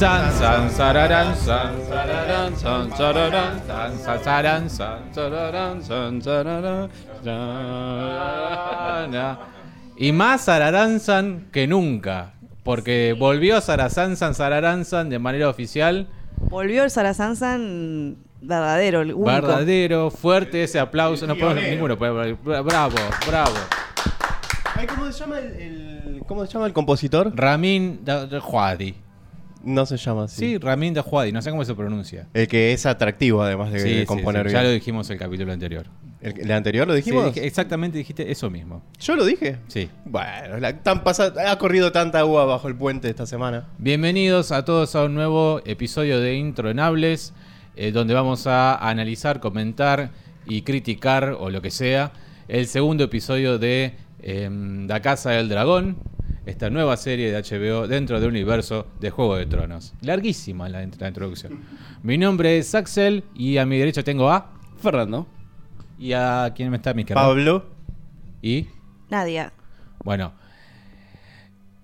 San, san, sararán, san, sararán, san, sararán, san, san, sararán, san, sararán, san, sararán. Y más Sararanzan que nunca. Porque volvió Sarasansan Sararanzan de manera oficial. Volvió el Sarasansan verdadero, el único. Verdadero, fuerte ese aplauso. No podemos ninguno. Bravo, bravo. ¿cómo se llama el, el- cómo se llama el compositor? Ramin Dajwadi. No se llama así. Sí, Ramin Dajwadi. No sé cómo se pronuncia. El que es atractivo además de Sí, componer sí, Ya bien. lo dijimos el capítulo anterior. ¿El, el anterior lo dijimos? Sí, dije- exactamente dijiste eso mismo. Yo lo dije. Sí. Bueno, la- tan pasa- ha corrido tanta agua bajo el puente esta semana. Bienvenidos a todos a un nuevo episodio de Intronables, eh, donde vamos a analizar, comentar y criticar, o lo que sea, el segundo episodio de em, La Casa del Dragón, esta nueva serie de HBO dentro del universo de Juego de Tronos. Larguísima la, int- la introducción. Mi nombre es Axel y a mi derecha tengo a... Fernando. ¿Y a quién me está a mi izquierda? Pablo. ¿Y? Nadia. Bueno,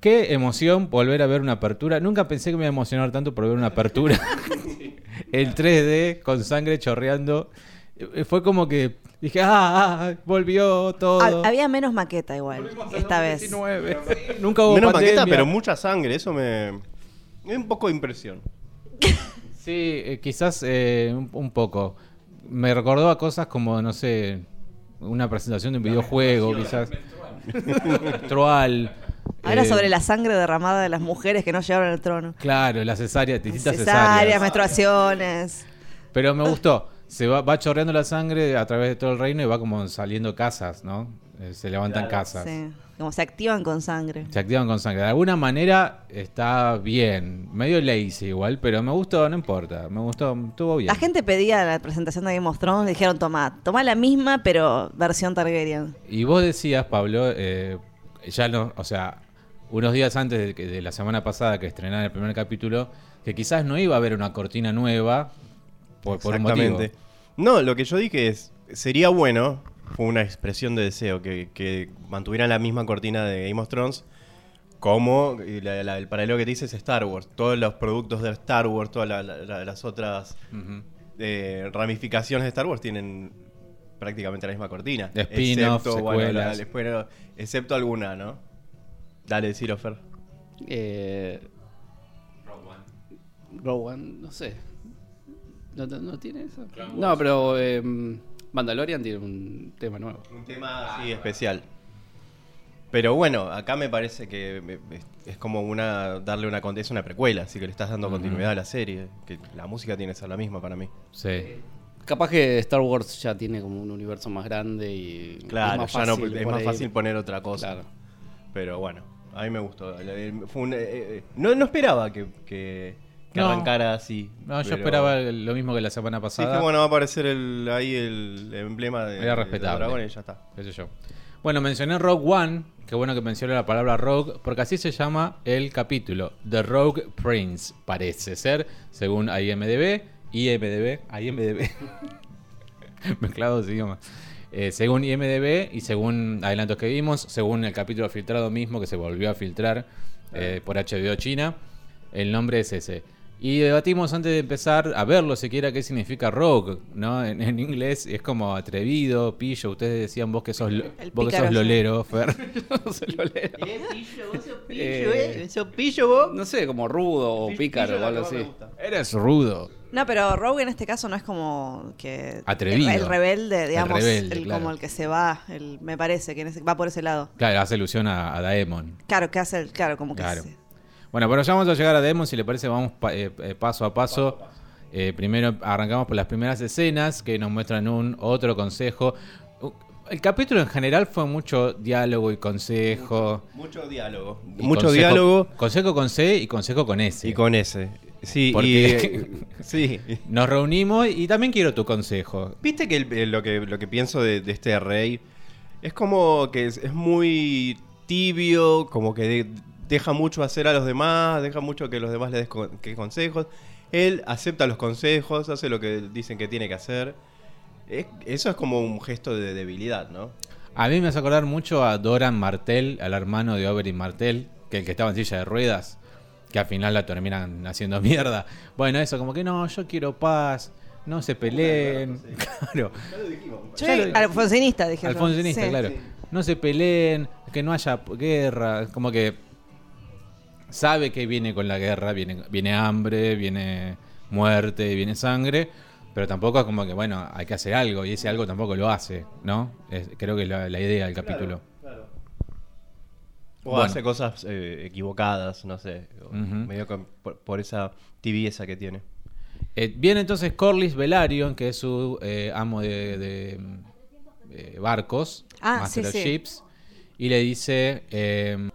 qué emoción volver a ver una apertura. Nunca pensé que me iba a emocionar tanto por ver una apertura en 3D con sangre chorreando. Eh, Fue como que dije, ah, ah, volvió todo. Ha- había menos maqueta igual, esta vez. 19. Nunca hubo Menos pandemia. maqueta, pero mucha sangre. Eso me. me da un poco de impresión. Sí, eh, quizás eh, un, un poco. Me recordó a cosas como, no sé, una presentación de un videojuego, quizás. Menstrual. Ahora eh, sobre la sangre derramada de las mujeres que no llegaron al trono. Claro, las cesáreas, distintas Cesáreas, cesáreas. menstruaciones. Pero me gustó. Se va, va chorreando la sangre a través de todo el reino y va como saliendo casas, ¿no? Eh, Se levantan casas. Sí. Como se activan con sangre. Se activan con sangre. De alguna manera está bien. Medio lazy igual, pero me gustó, no importa. Me gustó, estuvo bien. La gente pedía la presentación de Game of Thrones, le dijeron, toma, toma la misma, pero versión Targaryen. Y vos decías, Pablo, eh, ya no, o sea, unos días antes de, que- de la semana pasada que estrenaran el primer capítulo, que quizás no iba a haber una cortina nueva por, por un motivo. No, lo que yo dije es. Sería bueno. Fue una expresión de deseo que, que mantuvieran la misma cortina de Game of Thrones. Como y la- la- el paralelo que te dices es Star Wars. Todos los productos de Star Wars, todas la- la- la- las otras eh, ramificaciones de Star Wars tienen prácticamente la misma cortina. Excepto, bueno, bueno, excepto alguna, ¿no? Dale, decilo, Fer. Eh, Rogue One, no sé. ¿No, no- no tiene eso? No, pero eh, Mandalorian tiene un tema nuevo. Un tema así especial. Pero bueno, acá me parece que es- es como una darle una es una precuela, así que le estás dando continuidad a la serie, que la música tiene que ser la misma para mí. Sí. Capaz que Star Wars ya tiene como un universo más grande y Claro, es ya más no fácil, es por más fácil poner otra cosa. Claro. Pero bueno, a mí me gustó. Fue un- eh, eh, no, no esperaba que, que- que No. arrancara así. No, yo pero- esperaba lo mismo que la semana Sí, pasada. que bueno, va a aparecer el, ahí el emblema de, Era de respetable. y ya está. yo. Bueno, mencioné Rogue One. Qué bueno que mencioné la palabra Rogue, porque así se llama el capítulo. The Rogue Prince, parece ser, según IMDB. IMDB, IMDB. Mezclados idiomas. Eh, según IMDB y según adelantos que vimos, según el capítulo filtrado mismo que se volvió a filtrar eh, por HBO China, el nombre es ese. Y debatimos antes de empezar a verlo siquiera qué significa rogue, ¿no? En, en inglés es como atrevido, pillo. Ustedes decían vos que sos, lo- vos que pícaro, sos sí. lolero, Fer. no se lo leo. Eh, Eh, pillo vos? No sé, como rudo o pícaro o algo así. Eres rudo. No, pero Rogue en este caso no es como que... Atrevido. El, el rebelde, digamos, rebelde, el, claro. como el que se va, el, me parece, que en ese- va por ese lado. Claro, hace ilusión a, a Daemon. Claro, que hace el, claro, como que Claro. se- Bueno, pero ya vamos a llegar a Daemon, si le parece, vamos pa- eh, eh, paso a paso. Eh, primero arrancamos por las primeras escenas que nos muestran un otro consejo. Uh, El capítulo en general fue mucho diálogo y consejo. Mucho diálogo. Y Mucho consejo- diálogo Consejo con C y consejo con S. y con ese. Sí, Porque- y, sí. Nos reunimos y también quiero tu consejo. Viste que el- lo que lo que pienso de, de este rey es como que es, es muy tibio, como que de- deja mucho hacer a los demás, deja mucho que los demás le des con- que consejos. Él acepta los consejos, hace lo que dicen que tiene que hacer. Es- eso es como un gesto de debilidad, ¿no? A mí me hace acordar mucho a Doran Martel, al hermano de Oberyn Martel, que el que estaba en silla de ruedas, que al final la terminan haciendo mierda. Bueno, eso como que no, yo quiero paz, no se peleen. Claro. Yo, Ya lo- alfonsinista, dije. Alfonsinista, Sí. claro. No se peleen, que no haya guerra, como que sabe que viene con la guerra, viene, viene hambre, viene muerte, viene sangre, pero tampoco es como que, bueno, hay que hacer algo, y ese algo tampoco lo hace, ¿no? Es- creo que es la, la idea del capítulo. O Bueno. hace cosas eh, equivocadas, no sé. o. Medio con- por, por esa tibieza que tiene. Eh, viene entonces Corlys Velaryon, que es su eh, amo de, de, eh, barcos, Ah, Master sí, of sí. Ships, y le dice: eh,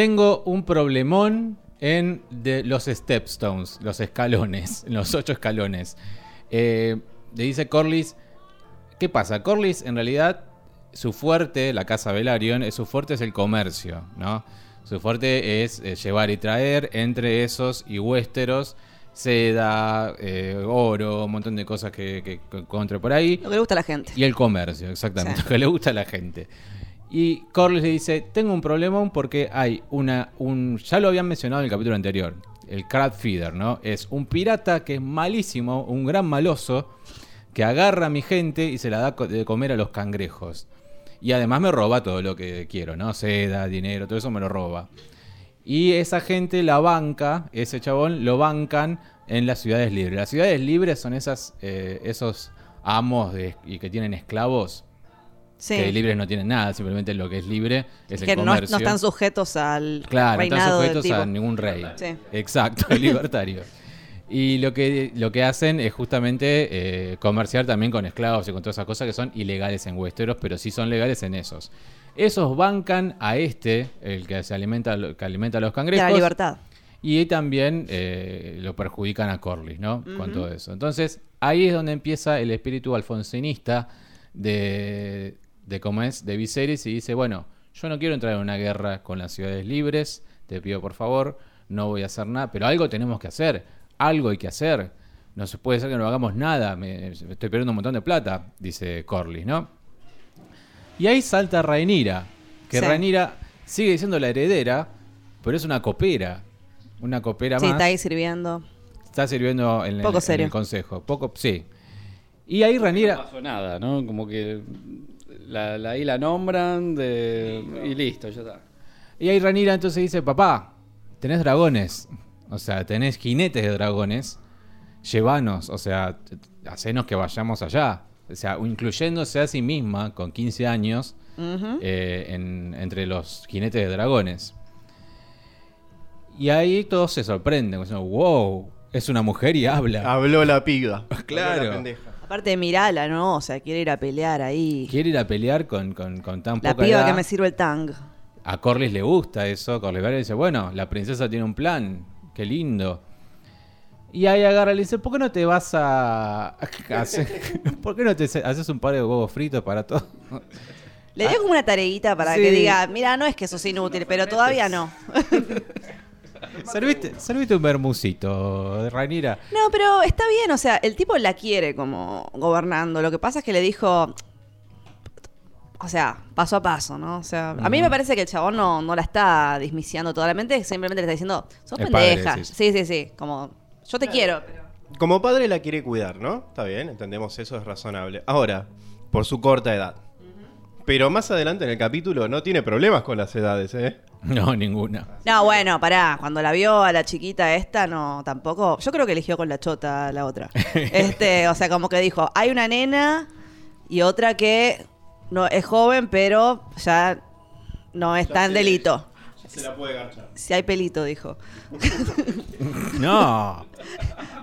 Tengo un problemón en de los stepstones, los escalones, los ocho escalones. Eh, le dice Corlys: ¿Qué pasa? Corlys en realidad su fuerte, la casa Velaryon, eh, su fuerte es el comercio, ¿no? Su fuerte es eh, llevar y traer entre esos y Westeros seda, eh, oro, un montón de cosas que, que- que encontré por ahí. Lo que le gusta a la gente. Y el comercio, exactamente, Sí. lo que le gusta a la gente. Y Corlys le dice, tengo un problemón porque hay una, un, ya lo habían mencionado en el capítulo anterior, el crab feeder, ¿no? Es un pirata que es malísimo, un gran maloso, que agarra a mi gente y se la da de comer a los cangrejos. Y además me roba todo lo que quiero, ¿no? Seda, dinero, todo eso me lo roba. Y esa gente la banca, ese chabón lo bancan en las ciudades libres. Las ciudades libres son esas, eh, esos amos y que tienen esclavos, Sí. que de libres no tienen nada, simplemente lo que es libre es que el no, comercio. no están sujetos al Claro, no están del sujetos a ningún rey. Sí. Exacto, libertario. Y lo que, lo que hacen es justamente eh, comerciar también con esclavos y con todas esas cosas que son ilegales en Westeros, pero sí son legales en esos. Esos bancan a este, el que se alimenta, que alimenta a los De cangrejos. la libertad. Y también eh, lo perjudican a Corlys, ¿no? Con todo eso. Entonces, ahí es donde empieza el espíritu alfonsinista de, de cómo es, de Viserys, y dice, bueno, yo no quiero entrar en una guerra con las ciudades libres, te pido por favor, no voy a hacer nada, pero algo tenemos que hacer, algo hay que hacer. No se puede ser que no hagamos nada, me, me estoy perdiendo un montón de plata, dice Corlys, ¿no? Y ahí salta Rhaenyra, que Sí. Rhaenyra sigue siendo la heredera, pero es una copera. Una copera Sí, más. está ahí sirviendo. Está sirviendo en, el- Poco en serio. el consejo. Poco, sí. Y ahí No Rhaenyra... pasó nada, ¿no? Como que la, la, ahí la nombran de, y listo, ya está. Y ahí Rhaenyra entonces dice, papá, tenés dragones. O sea, tenés jinetes de dragones. Llévanos, o sea, hacenos que vayamos allá. O sea, incluyéndose a sí misma con 15 años eh, en- entre los jinetes de dragones. Y ahí todos se sorprenden, diciendo, wow, es una mujer y habla. Habló la piba. Claro. Habló la pendeja. Aparte de mirala, ¿no? O sea, quiere ir a pelear ahí. Quiere ir a pelear con, con- con tan La poca piba edad. que me sirve el tang. A Corlys le gusta eso. Corlys Velaryon dice, bueno, la princesa tiene un plan. Qué lindo. Y ahí agarra y le dice, ¿por qué no te vas a... hacer- ¿Por qué no te haces un par de huevos fritos para todo? Le dio como una tareita para Ah. Sí. que diga, mira, no es que sos inútil, pero todavía no. serviste, serviste un bermucito de Rhaenyra. No, pero está bien, o sea, el tipo la quiere como gobernando. Lo que pasa es que le dijo, o sea, paso a paso, ¿no? O sea, a mí me parece que el chabón no, no la está dismisiando totalmente, simplemente le está diciendo, sos pendeja. sí, sí, sí, como, yo te quiero. pero- Como padre la quiere cuidar, ¿no? Está bien, entendemos eso, es razonable. Ahora, por su corta edad. Pero más adelante en el capítulo no tiene problemas con las edades, ¿eh? No, ninguna. No, bueno, pará, cuando la vio a la chiquita esta, no, tampoco. Yo creo que eligió con la chota la otra. Este, o sea, como que dijo, hay una nena y otra que no es joven, pero ya no está en delito. Se la puede garchar. Si hay pelito, dijo. No.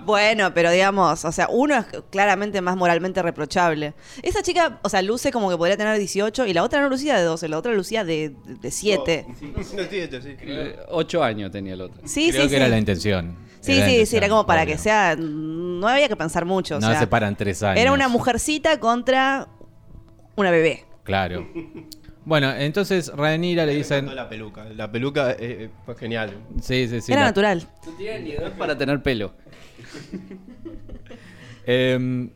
Bueno, pero digamos, o sea, uno es claramente más moralmente reprochable. Esa chica, o sea, luce como que podría tener 18 y la otra no lucía de 12, la otra lucía de, de 7. No, siete, sí. Eh, ocho años tenía el otro. Sí, Creo sí, que sí. era la intención. Sí, Era la sí, sí, era como para obvio. que sea. No había que pensar mucho. o No sea, se paran tres años. Era una mujercita contra una bebé. Claro. Bueno, entonces Rhaenyra le dicen... La peluca. La peluca eh, eh, fue genial. Sí, sí, sí. Era la- natural. No tiene ni edad para tener pelo. Em,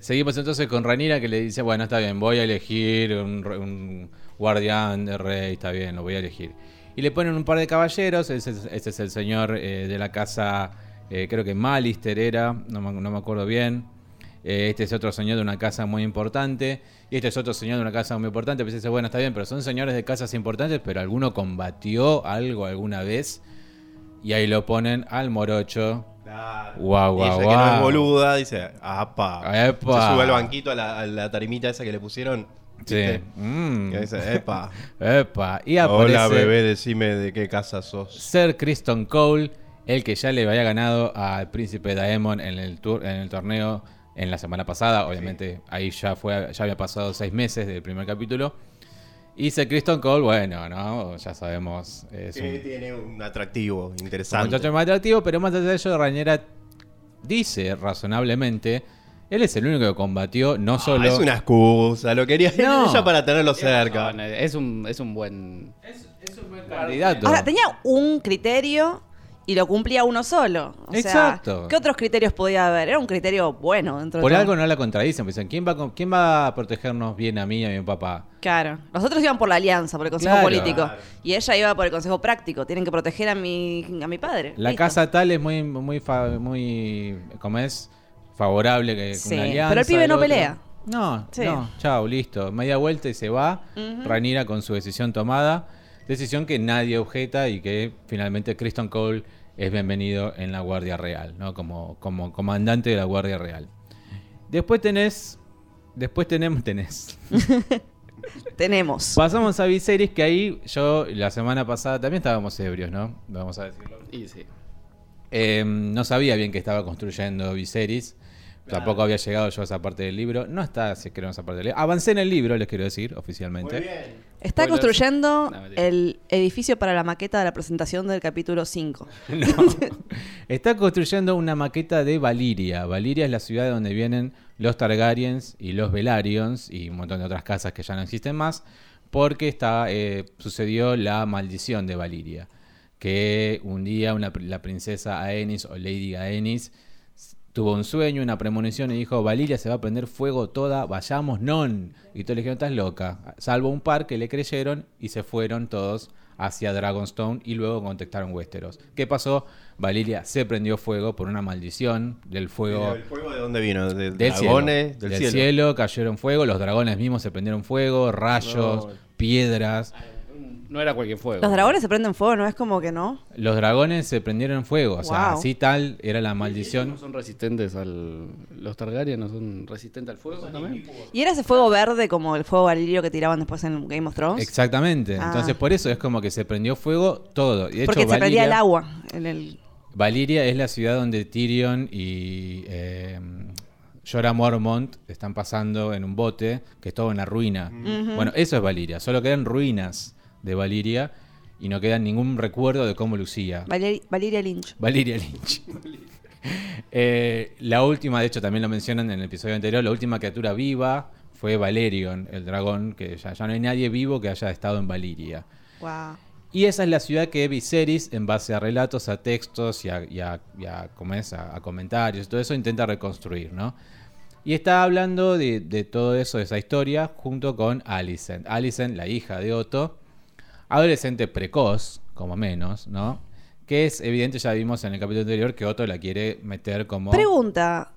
seguimos entonces con Ranira que le dice, bueno, está bien, voy a elegir un, re- un guardián de rey, está bien, lo voy a elegir. Y le ponen un par de caballeros. Ese, es- ese es el señor eh, de la casa, eh, creo que Malister era, no me, no me acuerdo bien. Eh, este es otro señor de una casa muy importante. Y este es otro señor de una casa muy importante. Pues dice, bueno, está bien, pero son señores de casas importantes, pero alguno combatió algo alguna vez. Y ahí lo ponen al morocho. Guau, Y ella guau, que no es guau. boluda, dice, apa. Epa. Se sube al banquito a la, a la tarimita esa que le pusieron. Sí. Mm. Y dice, epa. Epa. Y aparece Hola bebé, decime de qué casa sos. Sir Kristen Cole, el que ya le había ganado al príncipe Daemon en el, tour, en el torneo en la semana pasada. Obviamente ahí ya fue ya había pasado seis meses del primer capítulo. Y Sir Kristen Cole, bueno, ¿no? Ya sabemos, es un, tiene un atractivo un interesante. muchacho más atractivo, pero más allá de ello, Rañera dice razonablemente, él es el único que combatió, no Ah, solo... es una excusa, lo quería No. ella para tenerlo cerca. No, es un, es un buen. candidato. Ahora, tenía un criterio y lo cumplía uno solo. O sea, Exacto. ¿Qué otros criterios podía haber? Era un criterio bueno dentro de Por todo. algo no la contradicen, pues dicen, ¿quién va, a ¿quién va a protegernos bien a mí y a mi papá? Claro. Los otros iban por la alianza, por el consejo Claro. político. Claro. Y ella iba por el consejo práctico. Tienen que proteger a mi, a mi padre. La Listo. casa tal es muy, muy, muy, ¿cómo es? Favorable que Sí, una alianza. pero el pibe el no otro. pelea. No, Sí. no, chao, listo. Media vuelta y se va. Ranira con su decisión tomada. Decisión que nadie objeta y que finalmente Kristen Cole es bienvenido en la Guardia Real, ¿no? Como, como comandante de la Guardia Real. Después tenés. Después tenemos. Tenés. Tenemos. Pasamos a Viserys, que ahí yo la semana pasada también estábamos ebrios, ¿no? Vamos a decirlo. Y sí. Eh, no sabía bien que estaba construyendo Viserys. Tampoco había llegado yo a esa parte del libro. No está, si creo, en esa parte del libro. Avancé en el libro, les quiero decir, oficialmente. Está Spoilers. construyendo No, el edificio para la maqueta de la presentación del capítulo 5. No. Está construyendo una maqueta de Valiria. Valiria es la ciudad de donde vienen los Targaryens y los Velaryon y un montón de otras casas que ya no existen más. Porque está, eh, sucedió la maldición de Valiria. Que un día una, la princesa Aenys o Lady Aenys tuvo un sueño, una premonición y dijo, Valiria se va a prender fuego toda, vayamos non. Y todos le dijeron, estás loca. Salvo un par que le creyeron y se fueron todos hacia Dragonstone y luego contactaron Westeros. ¿Qué pasó? Valiria se prendió fuego por una maldición del fuego ¿El fuego de dónde vino? ¿De del dragones? cielo. Del, Del cielo. cayeron fuego, los dragones mismos se prendieron fuego, rayos, No. piedras. No era cualquier fuego. Los dragones se prenden fuego, ¿no? Es como que no. Los dragones se prendieron en fuego, o sea, Wow. así tal era la ¿No maldición. son resistentes al. Los Targaryen no son resistentes al fuego también? ¿Y era ese fuego verde como el fuego valirio que tiraban después en Game of Thrones? Exactamente, Ah. entonces por eso es como que se prendió fuego todo. Y de hecho, Porque se prendía Valiria- el agua en el... Valiria es la ciudad donde Tyrion y eh, Jorah Mormont están pasando en un bote que es todo una ruina. Bueno, eso es Valiria. Solo quedan ruinas de Valiria y no queda ningún recuerdo de cómo lucía. Valeri- Valiria Lynch. Valiria Lynch. Eh, la última, de hecho, también lo mencionan en el episodio anterior, la última criatura viva fue Valerion, el dragón, que ya, ya no hay nadie vivo que haya estado en Valiria. Wow. Y esa es la ciudad que Viserys, en base a relatos, a textos y a, y a- y a- ¿cómo es? a- a comentarios, todo eso intenta reconstruir, ¿no? Y está hablando de, de todo eso, de esa historia, junto con Alicent. Alicent, la hija de Otto, adolescente precoz, como menos, ¿no? Que es evidente, ya vimos en el capítulo anterior, que Otto la quiere meter como... Pregunta,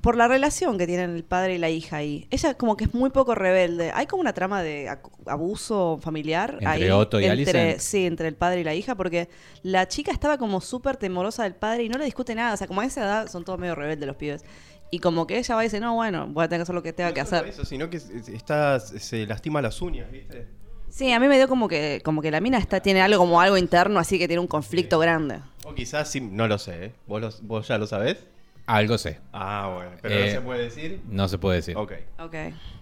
por la relación que tienen el padre y la hija ahí, ella como que es muy poco rebelde. ¿Hay como una trama de abuso familiar ¿Entre ahí? Otto y entre? Sí, entre el padre y la hija, porque la chica estaba como súper temorosa del padre y no le discute nada. O sea, como a esa edad son todos medio rebeldes los pibes. Y como que ella va y dice, no, bueno, voy a tener que hacer lo que tenga que No hacer. Eso, sino que se- está, se lastima las uñas, ¿viste? Sí, a mí me dio como que, como que la mina está, tiene algo como algo interno, así que tiene un conflicto grande. O quizás sí, no lo sé, ¿eh? ¿Vos, lo- vos ya lo sabés? Algo sé, Ah, bueno, pero Eh, no se puede decir. no se puede decir. Ok. Ok.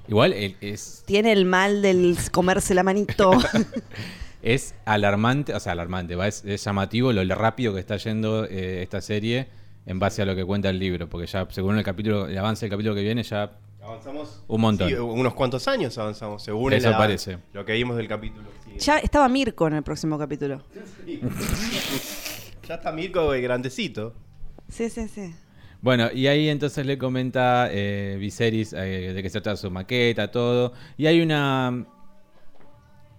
Igual el- es, Tiene el mal del comerse la manito. es alarmante, o sea, alarmante, va, es, es llamativo lo rápido que está yendo eh, esta serie en base a lo que cuenta el libro, porque ya según el capítulo, el avance del capítulo que viene ya Avanzamos. Un montón. Sí, unos cuantos años avanzamos, según Eso el- parece. lo que vimos del capítulo. Sí. ya estaba Mirko en el próximo capítulo. Ya está Mirko de grandecito. Sí, sí, sí. Bueno, y ahí entonces le comenta eh, Viserys eh, de que se trata su maqueta, todo. Y hay una.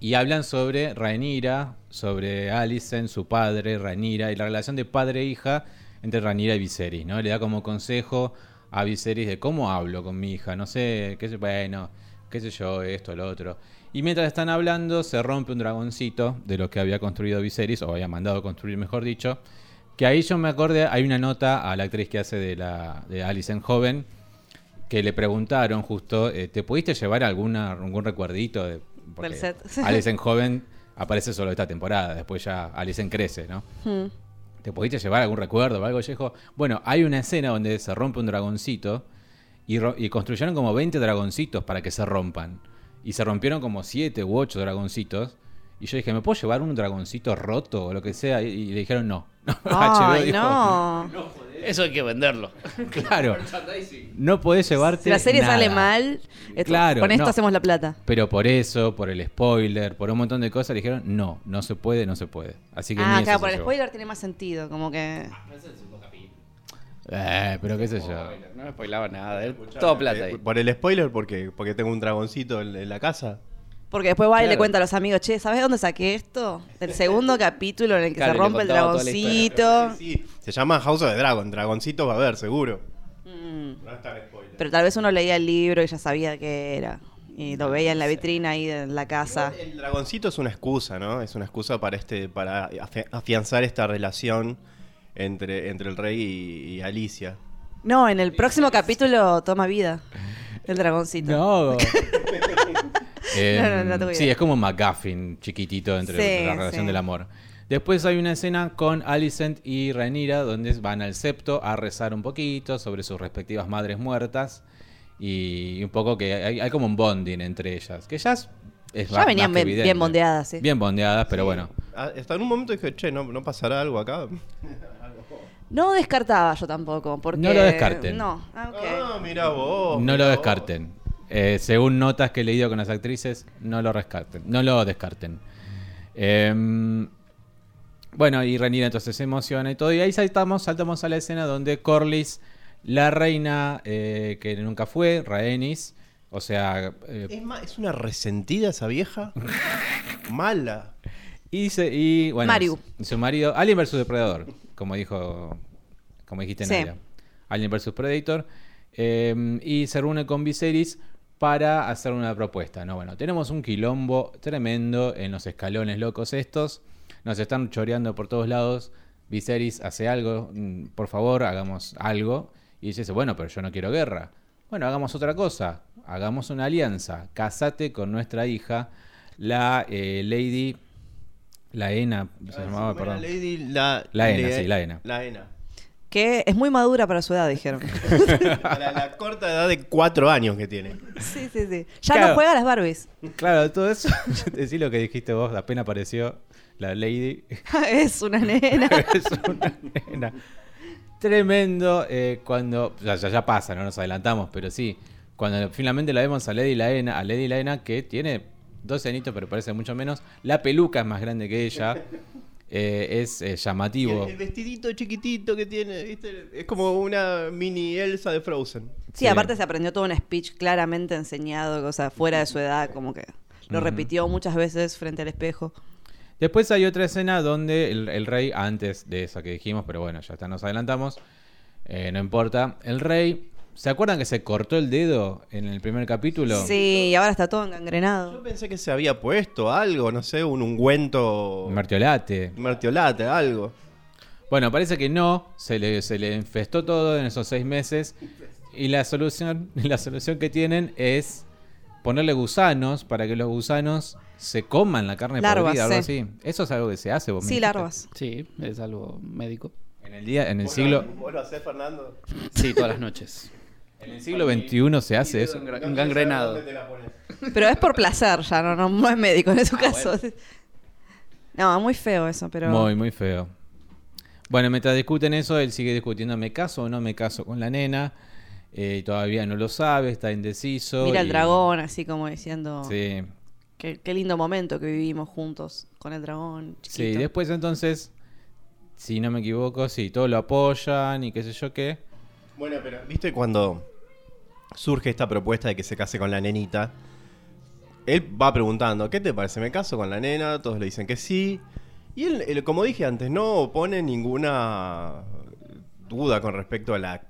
Y hablan sobre Rhaenyra, sobre Alicent, su padre, Rhaenyra, y la relación de padre e hija entre Rhaenyra y Viserys, ¿no? Le da como consejo a Viserys de cómo hablo con mi hija, no sé, qué sé, bueno, qué sé yo, esto, lo otro. Y mientras están hablando, se rompe un dragoncito de lo que había construido Viserys, o había mandado construir, mejor dicho. Que ahí yo me acordé, hay una nota a la actriz que hace de, la, de Alicent joven, que le preguntaron justo, eh, ¿te pudiste llevar alguna, algún recuerdito de, Del set. Alicent joven aparece solo esta temporada, después ya Alicent crece, ¿no? Hmm. ¿Te pudiste llevar algún recuerdo o algo, Yejo? Bueno, hay una escena donde se rompe un dragoncito y, ro- y construyeron como 20 dragoncitos para que se rompan. Y se rompieron como 7 u 8 dragoncitos. Y yo dije, ¿me puedo llevar un dragoncito roto o lo que sea? Y, y le dijeron no. Ay, dijo, no. Eso hay que venderlo. Claro, no podés llevarte. Si la serie nada. sale mal, esto- Claro, con esto no. hacemos la plata. Pero por eso, por el spoiler, por un montón de cosas, le dijeron no, no se puede, no se puede. Así que Ah, ni claro, por el llevó. spoiler tiene más sentido, como que... Eh, pero qué sé yo. No me spoilaba nada. eh, Todo plata ahí. Eh, Por el spoiler, porque, porque tengo un dragoncito en, en la casa. Porque después va y le cuenta a los amigos, che, ¿sabes dónde saqué esto? Del segundo capítulo en el que Claro, se rompe el dragoncito. Sí, se llama House of the Dragon. Dragoncito va a haber, seguro. Mm. No está en spoiler. Pero tal vez uno leía el libro y ya sabía qué era. Y lo veía en la vitrina ahí en la casa. El dragoncito es una excusa, ¿no? Es una excusa para este para afi- afianzar esta relación entre, entre el rey y, y Alicia. No, en el próximo capítulo toma vida el dragoncito. No. Eh, No, no, no tengo sí, idea. es como un McGuffin chiquitito entre Sí, la relación sí. del amor. Después hay una escena con Alicent y Rhaenyra donde van al septo a rezar un poquito sobre sus respectivas madres muertas y un poco que hay, hay como un bonding entre ellas, que ya es, es Ya venían bien- bondeadas, sí. Bien bondeadas, pero bueno. Ah, Hasta en un momento dije, che, ¿no, no pasará algo acá? No descartaba yo tampoco, porque... No lo descarten. No, ah. Ah, vos. No mirá lo vos. descarten. Eh, según notas que he leído con las actrices, no lo rescarten, no lo descarten. Em, bueno, y Rhaenyra entonces se emociona y todo. Y ahí saltamos, saltamos a la escena donde Corlys, la reina eh, que nunca fue, Rhaenys, o sea, eh, Es, una resentida esa vieja. Mala. y, se- y bueno, Mariu. su marido, Alien vs Depredador, como dijo, como dijiste Sí. Nadia. Alien vs Predator. eh, y se reúne con Viserys para hacer una propuesta. No, bueno, tenemos un quilombo tremendo en los escalones locos estos. Nos están choreando por todos lados. Viserys hace algo, mm, por favor, hagamos algo. Y dice, bueno, pero yo no quiero guerra. Bueno, hagamos otra cosa. Hagamos una alianza. Casate con nuestra hija, la eh, Lady... La Ena, se llamaba, ¿Cómo era perdón. Lady, la, La Ena, Le- sí, la Ena. La Ena. Que es muy madura para su edad, dijeron. Para la corta edad de cuatro años que tiene. sí, sí, sí. Ya Claro. no juega a las Barbies. Claro, todo eso. Decí lo que dijiste vos, apenas apareció la Lady. es una nena. es una nena. Tremendo eh, cuando. Ya, ya, ya pasa, no nos adelantamos, pero sí. Cuando finalmente la vemos a Lady Laena, a Lady Laena que tiene 12 añitos, pero parece mucho menos. La peluca es más grande que ella. Eh, es eh, llamativo. el, el vestidito chiquitito que tiene, ¿viste? Es como una mini Elsa de Frozen. Sí, Sí. aparte se aprendió todo un speech claramente enseñado, o sea, fuera de su edad, como que lo repitió muchas veces frente al espejo. Después hay otra escena donde el, el rey, antes de esa que dijimos, pero bueno, ya está, nos adelantamos, eh, no importa. El rey, ¿se acuerdan que se cortó el dedo en el primer capítulo? Sí, y ahora está todo Yo engangrenado. pensé que se había puesto algo, no sé, un ungüento. Martiolate. Martiolate, algo. Bueno, parece que no, se le, se le infestó todo en esos seis meses. Y la solución, la solución que tienen es ponerle gusanos para que los gusanos se coman la carne Larvas, podrida, algo sí. así. Eso es algo que se hace, vos me Sí, larvas. Sí, es algo médico. En el día, en el siglo, ¿Vos lo hacés, Fernando? Sí, todas las noches. En el siglo XXI se hace eso. Un gangrenado. Pero es por placer ya, no, no, no es médico en su Ah, caso. No, muy feo eso, pero... Muy, muy feo. Bueno, mientras discuten eso, él sigue discutiendo, ¿me caso o no me caso con la nena? Eh, y todavía no lo sabe, está indeciso. Mira el y- dragón, así como diciendo... Sí, Qué, qué lindo momento que vivimos juntos con el dragón. sí. Después entonces, si no me equivoco, sí, todos lo apoyan y qué sé yo qué. Bueno, pero ¿viste cuando surge esta propuesta de que se case con la nenita? él va preguntando, ¿qué te parece? ¿Me caso con la nena? Todos le dicen que sí. Y él, él, como dije antes, no pone ninguna duda con respecto a la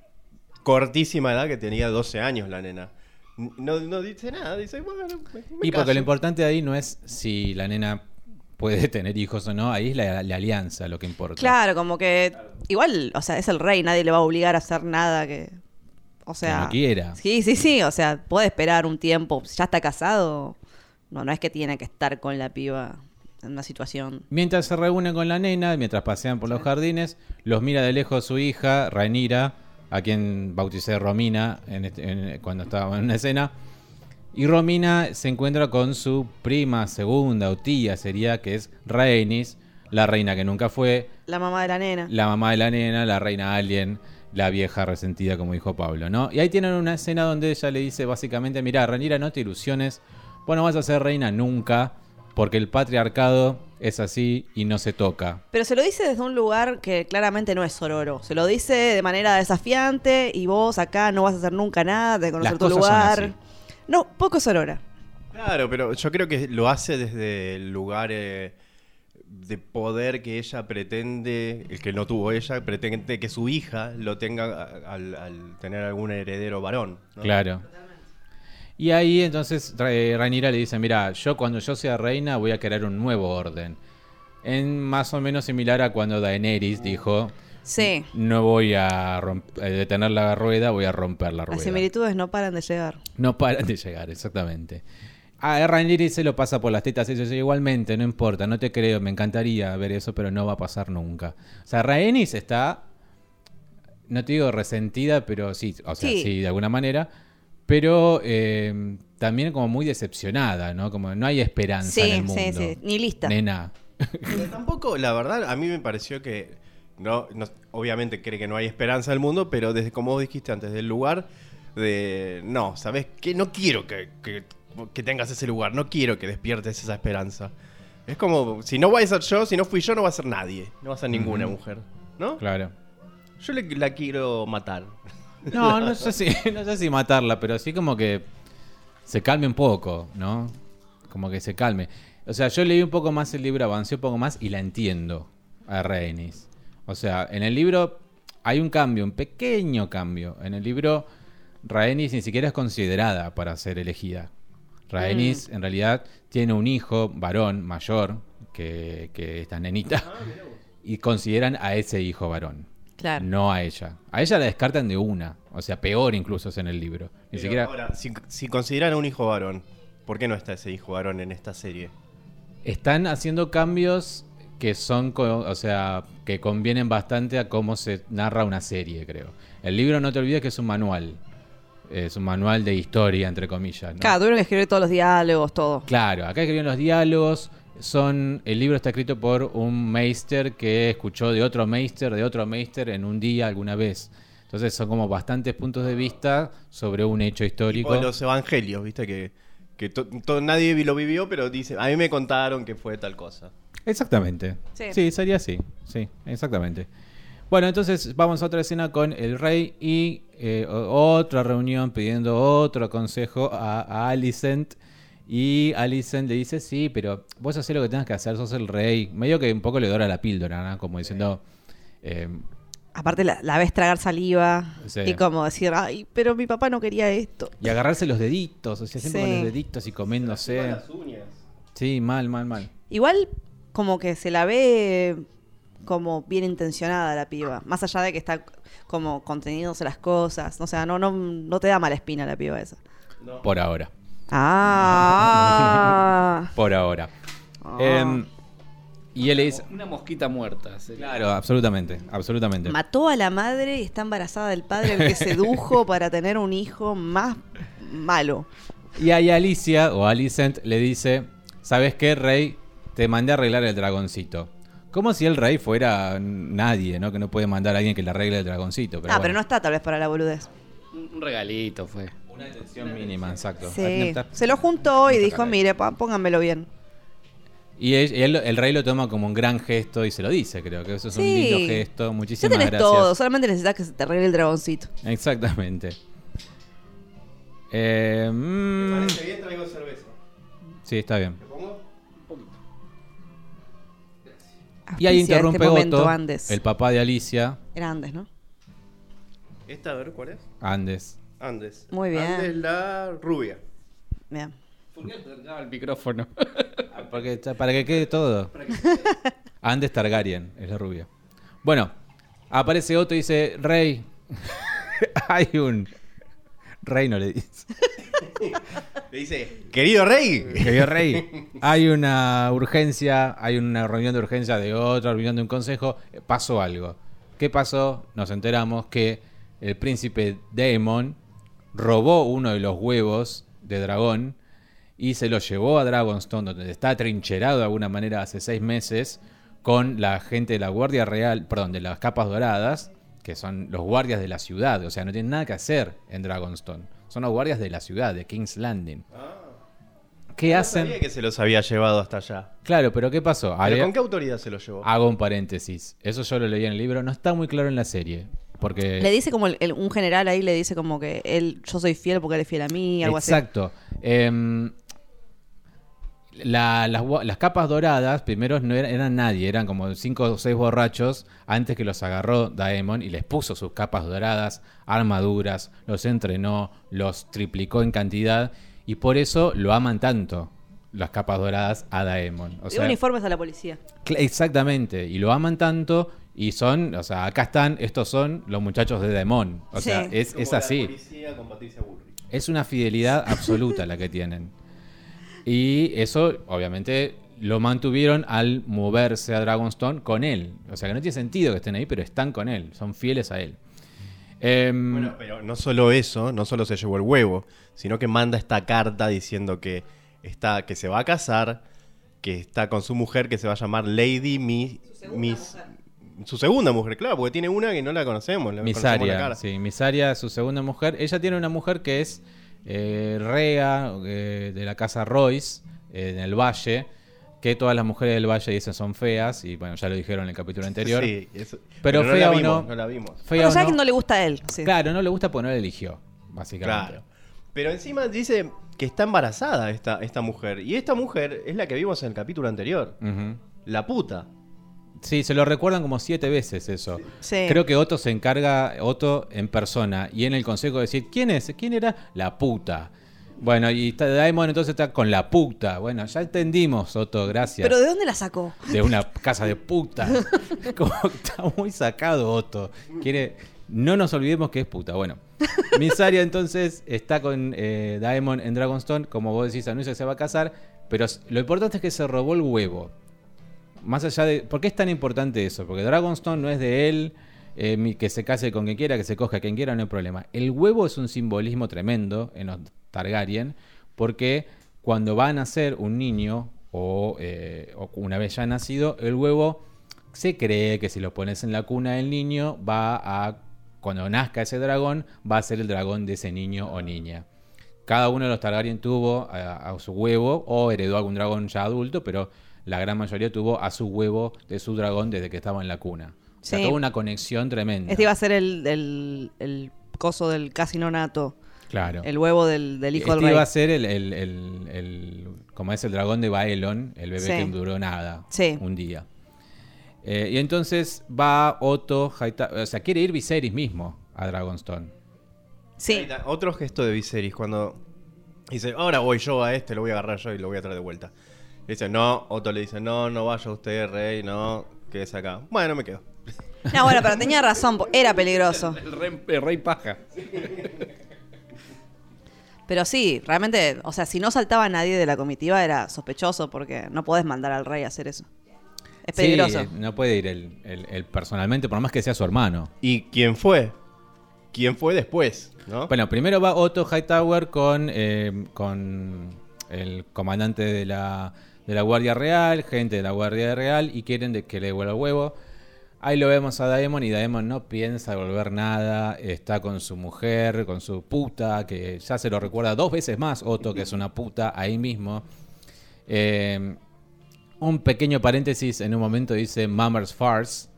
cortísima edad que tenía 12 años la nena. No, no dice nada, dice, bueno, me, me Y porque caso". lo importante ahí no es si la nena puede tener hijos o no, ahí es la, la alianza lo que importa. Claro, como que igual, o sea, es el rey, nadie le va a obligar a hacer nada que... O sea... no quiera. Sí, sí, sí, o sea, puede esperar un tiempo, ya está casado, no, no es que tiene que estar con la piba en una situación... Mientras se reúne con la nena, mientras pasean por los jardines, los mira de lejos su hija, Rhaenyra, a quien bauticé Romina en este- en- cuando estaba en una escena. Y Romina se encuentra con su prima segunda o tía, sería que es Rhaenys, la reina que nunca fue, La mamá de la nena. la mamá de la nena, la reina alien, la vieja resentida, como dijo Pablo, ¿no? Y ahí tienen una escena donde ella le dice básicamente, mira, Rhaenyra, no te ilusiones, vos no vas a ser reina nunca, porque el patriarcado es así y no se toca. Pero se lo dice desde un lugar que claramente no es sororo. Se lo dice de manera desafiante y vos acá no vas a hacer nunca nada de conocer Las tu lugar. No, poco sorora. Claro, pero yo creo que lo hace desde el lugar eh, de poder que ella pretende, el que no tuvo ella, pretende que su hija lo tenga al, al tener algún heredero varón. ¿no? Claro. Y ahí entonces eh, Rhaenyra le dice, mira, yo cuando yo sea reina voy a crear un nuevo orden. En más o menos similar a cuando Daenerys dijo, Sí. no voy a eh, detener la rueda, voy a romper la Las rueda. similitudes no paran de llegar. No paran de llegar, exactamente. A Rhaenyra se lo pasa por las tetas dice, igualmente, no importa, no te creo, me encantaría ver eso, pero no va a pasar nunca. O sea, Rhaenys está, no te digo resentida, pero sí, o sea, Sí. sí, de alguna manera, pero eh, también como muy decepcionada, ¿no? Como no hay esperanza Sí, en el mundo. sí, sí, ni lista. Nena. Pero tampoco, la verdad, a mí me pareció que, no, no- obviamente cree que no hay esperanza del mundo, pero desde, como vos dijiste antes, del lugar de, no, ¿sabes qué? No quiero que, que- que tengas ese lugar, no quiero que despiertes esa esperanza. Es como, si no voy a ser yo, si no fui yo, no va a ser nadie, no va a ser ninguna mujer, ¿no? Claro. Yo le- la quiero matar. No, no sé si, no sé si matarla, pero sí como que se calme un poco, ¿no? Como que se calme. O sea, yo leí un poco más el libro, avancé un poco más y la entiendo a Rhaenys. O sea, en el libro hay un cambio, un pequeño cambio. En el libro, Rhaenys ni siquiera es considerada para ser elegida. Rhaenys en realidad tiene un hijo varón mayor que, que esta nenita y consideran a ese hijo varón. Claro. No a ella. A ella la descartan de una. O sea, peor incluso es en el libro. Ni Pero siquiera. Ahora, si, si consideran a un hijo varón, ¿por qué no está ese hijo varón en esta serie? Están haciendo cambios que son, co- o sea, que convienen bastante a cómo se narra una serie, creo. El libro, no te olvides que es un manual. Es un manual de historia, entre comillas. ¿no? Claro, tuvieron que escribir todos los diálogos, todo. Claro, acá escribieron los diálogos. Son, el libro está escrito por un meister que escuchó de otro meister, de otro meister en un día alguna vez. Entonces son como bastantes puntos de vista sobre un hecho histórico. Tipo los evangelios, viste que, que to- to- nadie lo vivió, pero dice, a mí me contaron que fue tal cosa. Exactamente. Sí. Sí. sería así. Sí, exactamente. Bueno, entonces vamos a otra escena con el rey y eh, otra reunión pidiendo otro consejo a, a Alicent. Y Alicent le dice, sí, pero vos haces lo que tengas que hacer, sos el rey. Medio que un poco le dora la píldora, ¿no? Como diciendo, eh, Aparte la, la ves tragar saliva Sí. y como decir, ay, pero mi papá no quería esto. y agarrarse los deditos, o sea, siempre Sí. con los deditos y comiéndose. uñas. Sí, mal, mal, mal. Igual como que se la ve como bien intencionada la piba, más allá de que está como conteniéndose las cosas, o sea, no, no, no te da mala espina la piba esa. Por ahora. Ah, Por ahora. Ah. Em, y él le dice, Una mosquita muerta. sería. claro, absolutamente, absolutamente. mató a la madre y está embarazada del padre al que sedujo para tener un hijo más malo. Y ahí Alicia, o Alicent, le dice, ¿sabes qué, rey? Te mandé a arreglar el dragoncito. Como si el rey fuera nadie, ¿no? Que no puede mandar a alguien que le arregle el dragoncito. Pero ah, bueno. pero no está tal vez para la boludez. Un un regalito fue. Una atención mínima, exacto. Sí. Se lo juntó y dijo, mire, pa, pónganmelo bien. Y él- él- el rey lo toma como un gran gesto y se lo dice, creo que eso es un Sí. lindo gesto. Ya Muchísimas tenés gracias. todo, solamente necesitas que se te arregle el dragoncito. Exactamente. Eh, mm, bien, traigo cerveza. Sí, está bien. Y ahí interrumpe este momento, Otto, Andes. el papá de Alicia, Era Andes, ¿no? ¿Esta, a ver, cuál es? Andes. Andes. Muy bien. Andes la rubia. Bien. ¿Por qué acercaba el micrófono? Porque, para que quede todo. Andes Targaryen, es la rubia. Bueno, aparece Otto y dice, Rey, hay un... Rey no le dice. Le dice, querido rey. Querido Rey, hay una urgencia, hay una reunión de urgencia de otra reunión de un consejo. Pasó algo. ¿Qué pasó? Nos enteramos que el príncipe Daemon robó uno de los huevos de dragón y se lo llevó a Dragonstone, donde está trincherado de alguna manera hace seis meses con la gente de la Guardia Real, perdón, de las capas doradas, que son los guardias de la ciudad. O sea, no tienen nada que hacer en Dragonstone. Son los guardias de la ciudad, de King's Landing. ¿Qué No hacen? sabía que se los había llevado hasta allá. Claro, pero ¿qué pasó? ¿Pero Había- con qué autoridad se los llevó? Hago un paréntesis. Eso yo lo leí en el libro. No está muy claro en la serie. Porque. Le dice como el- el- un general ahí le dice como que él, yo soy fiel porque él es fiel a mí, algo Exacto. Em, la- las, capas doradas, primero no eran, eran nadie, eran como cinco o seis borrachos antes que los agarró Daemon y les puso sus capas doradas, armaduras, los entrenó, los triplicó en cantidad y por eso lo aman tanto las capas doradas a Daemon. O uniformes a la policía. Exactamente, y lo aman tanto y son, o sea, acá están, estos son los muchachos de Daemon. O sea, es, es así. Es una fidelidad absoluta la que tienen. Y eso, obviamente, lo mantuvieron al moverse a Dragonstone con él. O sea, que no tiene sentido que estén ahí, pero están con él, son fieles a él. Em, Bueno, pero no solo eso, no solo se llevó el huevo, sino que manda esta carta diciendo que está, que se va a casar, que está con su mujer que se va a llamar Lady Mi, Miss. Su segunda mujer, claro, porque tiene una que no la conocemos. la conocemos la Misaria, cara. sí, Misaria, su segunda mujer. Ella tiene una mujer que es eh, Rea, eh, de la casa Royce, eh, en el Valle, que todas las mujeres del Valle dicen son feas, y bueno, ya lo dijeron en el capítulo anterior. Sí, eso- Pero no fea la o vimos, no. no la vimos. Fea o ya no, que no le gusta a él. sí. Claro, no le gusta porque no la eligió, básicamente. Claro. Pero encima dice que está embarazada esta, esta mujer. Y esta mujer es la que vimos en el capítulo anterior. La puta. Sí, se lo recuerdan como siete veces eso. Sí. Creo que Otto se encarga, Otto en persona, y en el consejo de decir, ¿quién es? ¿Quién era? La puta. Bueno, y está, Daemon entonces está con la puta. Bueno, ya entendimos, Otto, gracias. Pero ¿de dónde la sacó? de una casa de puta. Como está muy sacado Otto. Quiere. No nos olvidemos que es puta. Bueno, Misaria entonces está con eh, Daemon en Dragonstone. Como vos decís, anuncia que se va a casar. Pero lo importante es que se robó el huevo. Más allá de. ¿Por qué es tan importante eso? Porque Dragonstone no es de él. eh, que se case con quien quiera, que se coja quien quiera, no hay problema. El huevo es un simbolismo tremendo en los Targaryen. Porque cuando va a nacer un niño, o, eh, o una vez ya nacido, el huevo se cree que si lo pones en la cuna del niño, va a. Cuando nazca ese dragón, va a ser el dragón de ese niño o niña. Cada uno de los Targaryen tuvo a, a su huevo o heredó algún dragón ya adulto, pero la gran mayoría tuvo a su huevo de su dragón desde que estaba en la cuna. O sea, Sí. toda una conexión tremenda. Este iba a ser el, el, el coso del casino nato. Claro. El huevo del, del hijo este del rey. iba a ser el, el- el- el- como es el dragón de Baelon, el bebé Sí. que no duró nada, Sí. un día. Eh, y entonces va Otto, Highta- o sea, quiere ir Viserys mismo a Dragonstone. Sí. Otro gesto de Viserys cuando dice, ahora voy yo a este, lo voy a agarrar yo y lo voy a traer de vuelta. Le dice, no, Otto le dice, no, no vaya usted, rey, no, quédese acá. Bueno, me quedo. No, bueno, pero tenía razón, era peligroso. El rey, el rey paja. Pero sí, realmente, o sea, si no saltaba nadie de la comitiva era sospechoso porque no podés mandar al rey a hacer eso. Es peligroso. Sí, no puede ir él, él- él personalmente, por más que sea su hermano. ¿Y quién fue? ¿Quién fue después? ¿no? Bueno, primero va Otto Hightower con, eh, con el comandante de la, de la Guardia Real, gente de la Guardia Real, y quieren de que le devuelva el huevo. Ahí lo vemos a Daemon y Daemon no piensa devolver nada, está con su mujer, con su puta, que ya se lo recuerda dos veces más Otto, que es una puta, ahí mismo. Eh, un pequeño paréntesis, en un momento dice Mummer's Farce,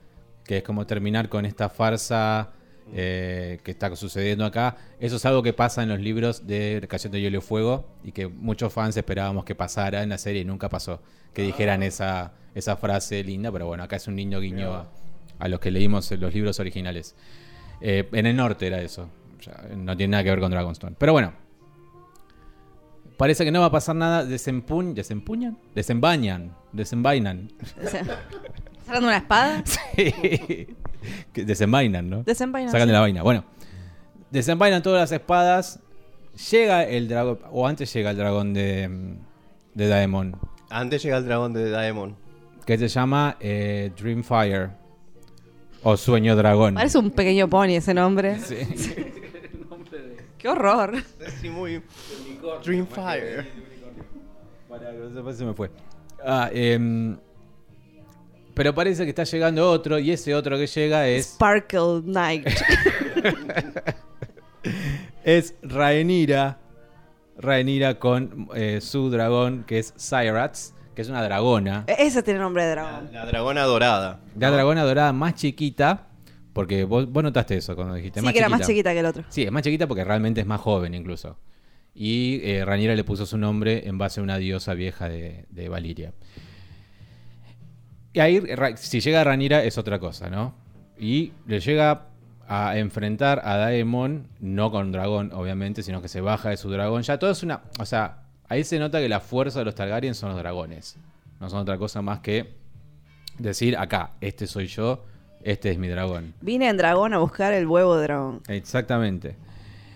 que es como terminar con esta farsa eh, que está sucediendo acá. Eso es algo que pasa en los libros de Cayendo de Hielo y Fuego y que muchos fans esperábamos que pasara en la serie y nunca pasó. Que dijeran esa, esa frase linda, pero bueno, acá es un niño guiño a, a los que leímos en los libros originales. Eh, en el norte era eso. No tiene nada que ver con Dragonstone. Pero bueno. Parece que no va a pasar nada. Desempuñ, ¿Desempuñan? Desenvañan. Desenvainan. ¿Sacando una espada? Sí. Que Desenvainan, ¿no? Desenvainan, Sacan de sí. la vaina. Bueno. Desenvainan todas las espadas. Llega el dragón. O antes llega el dragón de, de Daemon. Antes llega el dragón de Daemon. Que se llama eh, Dreamfire. O Sueño Dragón. Parece un pequeño pony ese nombre. Sí. ¡Qué horror! Sí, muy. Dreamfire. Que se- se me fue. Ah, em, pero parece que está llegando otro y ese otro que llega es, Sparkle Knight. es Rhaenyra. Rhaenyra con eh, su dragón que es Cyrax, que es una dragona. E- Ese tiene nombre de dragón. La dragona dorada. La dragona dorada más chiquita, porque vos, vos notaste eso cuando dijiste. Sí, más que era más chiquita que el otro. Sí, es más chiquita porque realmente es más joven incluso. Y eh, Rhaenyra le puso su nombre en base a una diosa vieja de, de Valiria. Y ahí, si llega Rhaenyra es otra cosa, ¿no? Y le llega a enfrentar a Daemon, no con dragón, obviamente, sino que se baja de su dragón. Ya todo es una... O sea, ahí se nota que la fuerza de los Targaryen son los dragones. No son otra cosa más que decir, acá, este soy yo, este es mi dragón. Vine en dragón a buscar el huevo de dragón. Exactamente.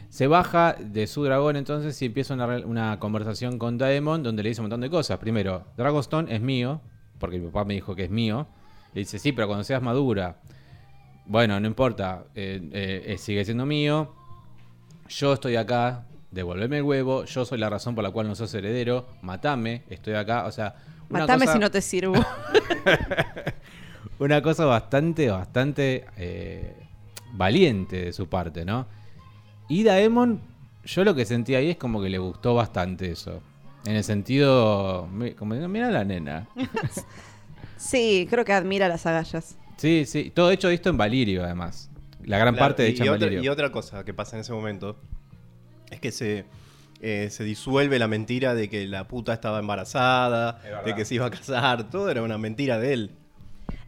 Se baja de su dragón entonces y empieza una, una conversación con Daemon donde le dice un montón de cosas. Primero, Dragonstone es mío, porque mi papá me dijo que es mío. Le dice, sí, pero cuando seas madura, bueno, no importa, eh, eh, eh, sigue siendo mío. Yo estoy acá, devolveme el huevo, yo soy la razón por la cual no sos heredero, matame, estoy acá, o sea... una Matame cosa- si no te sirvo. una cosa bastante, bastante eh, valiente de su parte, ¿no? Y Daemon, yo lo que sentí ahí es como que le gustó bastante eso. En el sentido, como digo, mira la nena. sí, creo que admira las agallas. Sí, sí, todo hecho esto en Valirio además. La gran Claro, parte de y en otra, Valirio. y otra cosa que pasa en ese momento es que se, eh, se disuelve la mentira de que la puta estaba embarazada, de que se iba a casar, todo era una mentira de él.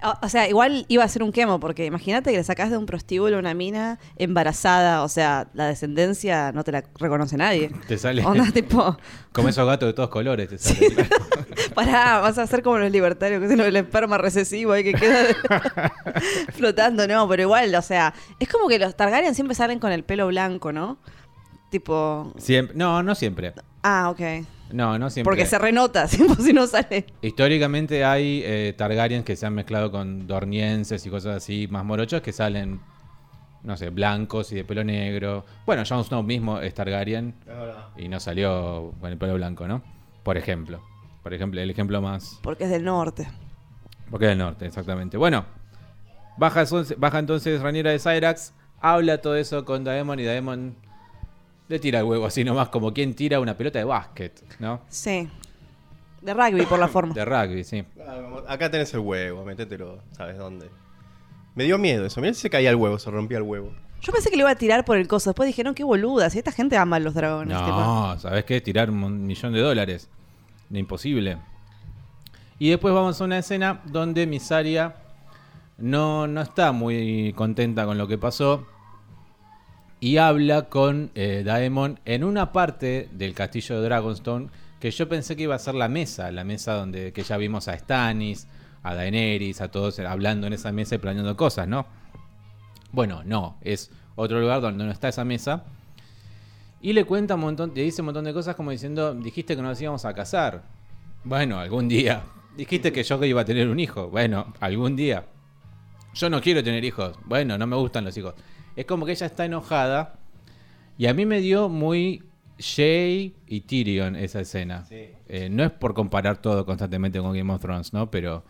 O, o sea, igual iba a ser un quemo, porque imagínate que le sacás de un prostíbulo a una mina embarazada, o sea, la descendencia no te la reconoce nadie. Te sale Onda, tipo, como esos gatos de todos colores. Te sale, pará, vas a ser como los libertarios, que es el esperma recesivo ahí que queda de- flotando, no, pero igual, o sea, es como que los Targaryen siempre salen con el pelo blanco, ¿no? Tipo, Siempre, no, no siempre. ah, ok. No, no siempre. Porque se renota, siempre si no sale. Históricamente hay eh, Targaryens que se han mezclado con dornienses y cosas así más morochos que salen, no sé, blancos y de pelo negro. Bueno, Jon Snow mismo es Targaryen y no salió con el pelo blanco, ¿no? Por ejemplo. Por ejemplo, el ejemplo más... Porque es del norte. Porque es del norte, exactamente. Bueno, baja, entonces- baja entonces Raniera de Cyrax, habla todo eso con Daemon y Daemon le tira el huevo así nomás como quien tira una pelota de básquet, ¿no? Sí. De rugby, por la forma. De rugby, sí. Ah, Acá tenés el huevo, métetelo, ¿sabes dónde? Me dio miedo eso, mirá si se caía el huevo, se rompía el huevo. Yo pensé que le iba a tirar por el coso. Después dijeron, qué boluda. Si esta gente ama a los dragones. tipo. No, ¿sabes qué? Tirar un millón de dólares. Imposible. Y después vamos a una escena donde Misaria no, no está muy contenta con lo que pasó. Y habla con eh, Daemon en una parte del castillo de Dragonstone que yo pensé que iba a ser la mesa, la mesa donde que ya vimos a Stannis, a Daenerys, a todos hablando en esa mesa y planeando cosas, ¿no? Bueno, no, es otro lugar donde no está esa mesa. Y le cuenta un montón, le dice un montón de cosas como diciendo, dijiste que nos íbamos a casar. Bueno, algún día. Dijiste que yo iba a tener un hijo. Bueno, algún día. Yo no quiero tener hijos. Bueno, no me gustan los hijos. Es como que ella está enojada. Y a mí me dio muy Jay y Tyrion esa escena. Sí. Eh, no es por comparar todo constantemente con Game of Thrones, ¿no? Pero...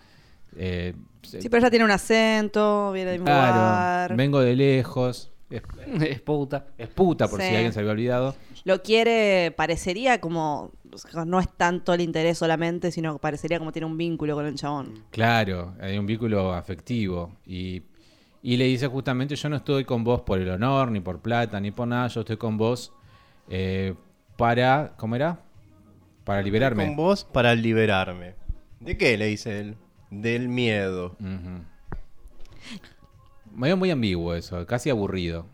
eh, Sí, pero ella tiene un acento, viene mismo claro, lugar. vengo de lejos. Es, es puta. es puta, por Sí. si alguien se había olvidado. Lo quiere, parecería como. No es tanto el interés solamente, sino que parecería como tiene un vínculo con el chabón. Claro, hay un vínculo afectivo. Y, Y le dice justamente, yo no estoy con vos por el honor, ni por plata, ni por nada, yo estoy con vos eh, para, ¿cómo era? Para liberarme. Con vos para liberarme. ¿De qué? Le dice él. Del miedo. Ujú. Medio muy ambiguo eso, casi aburrido.